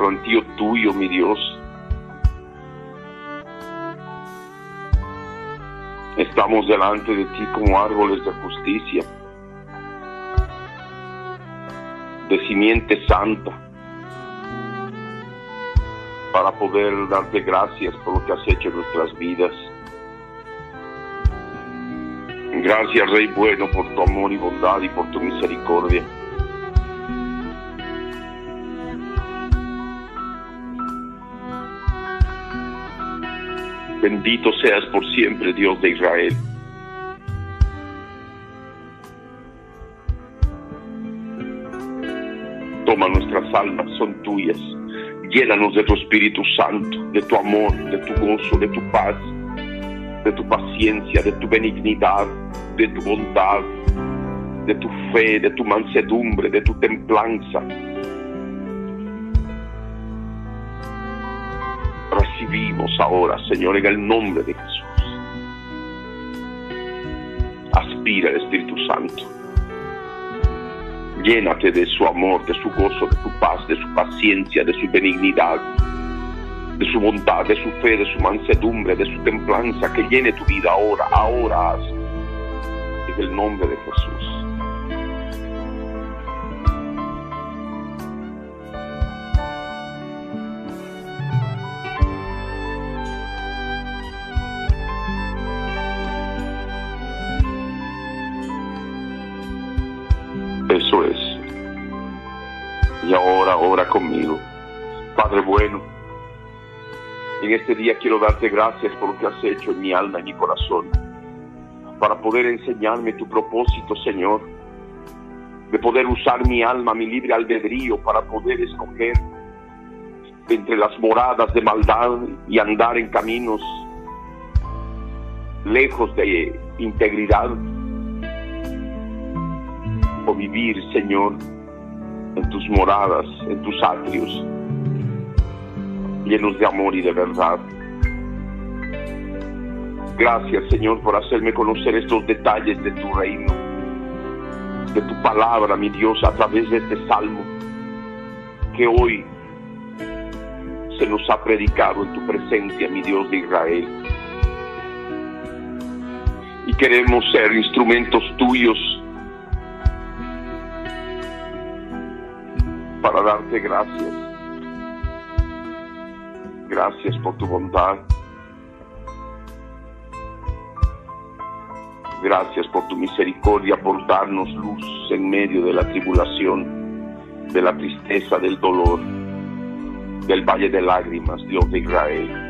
plantío tuyo, mi Dios. Estamos delante de ti como árboles de justicia, de simiente santa, para poder darte gracias por lo que has hecho en nuestras vidas. Gracias, Rey bueno, por tu amor y bondad y por tu misericordia. Bendito seas por siempre, Dios de Israel. Toma nuestras almas, son tuyas. Llénanos de tu Espíritu Santo, de tu amor, de tu gozo, de tu paz, de tu paciencia, de tu benignidad, de tu bondad, de tu fe, de tu mansedumbre, de tu templanza. Recibimos ahora, Señor, en el nombre de Jesús. Aspira el Espíritu Santo. Llénate de su amor, de su gozo, de su paz, de su paciencia, de su benignidad, de su bondad, de su fe, de su mansedumbre, de su templanza, que llene tu vida ahora, ahora. En el nombre de Jesús. Y ahora, ora conmigo. Padre bueno, en este día quiero darte gracias por lo que has hecho en mi alma y mi corazón, para poder enseñarme tu propósito, Señor, de poder usar mi alma, mi libre albedrío, para poder escoger entre las moradas de maldad y andar en caminos lejos de integridad o vivir, Señor, en tus moradas, en tus atrios, llenos de amor y de verdad. Gracias, Señor, por hacerme conocer estos detalles de tu reino, de tu palabra, mi Dios, a través de este salmo que hoy se nos ha predicado en tu presencia, mi Dios de Israel. Y queremos ser instrumentos tuyos para darte gracias. Gracias por tu bondad. Gracias por tu misericordia, por darnos luz en medio de la tribulación, de la tristeza, del dolor, del valle de lágrimas, Dios de Israel.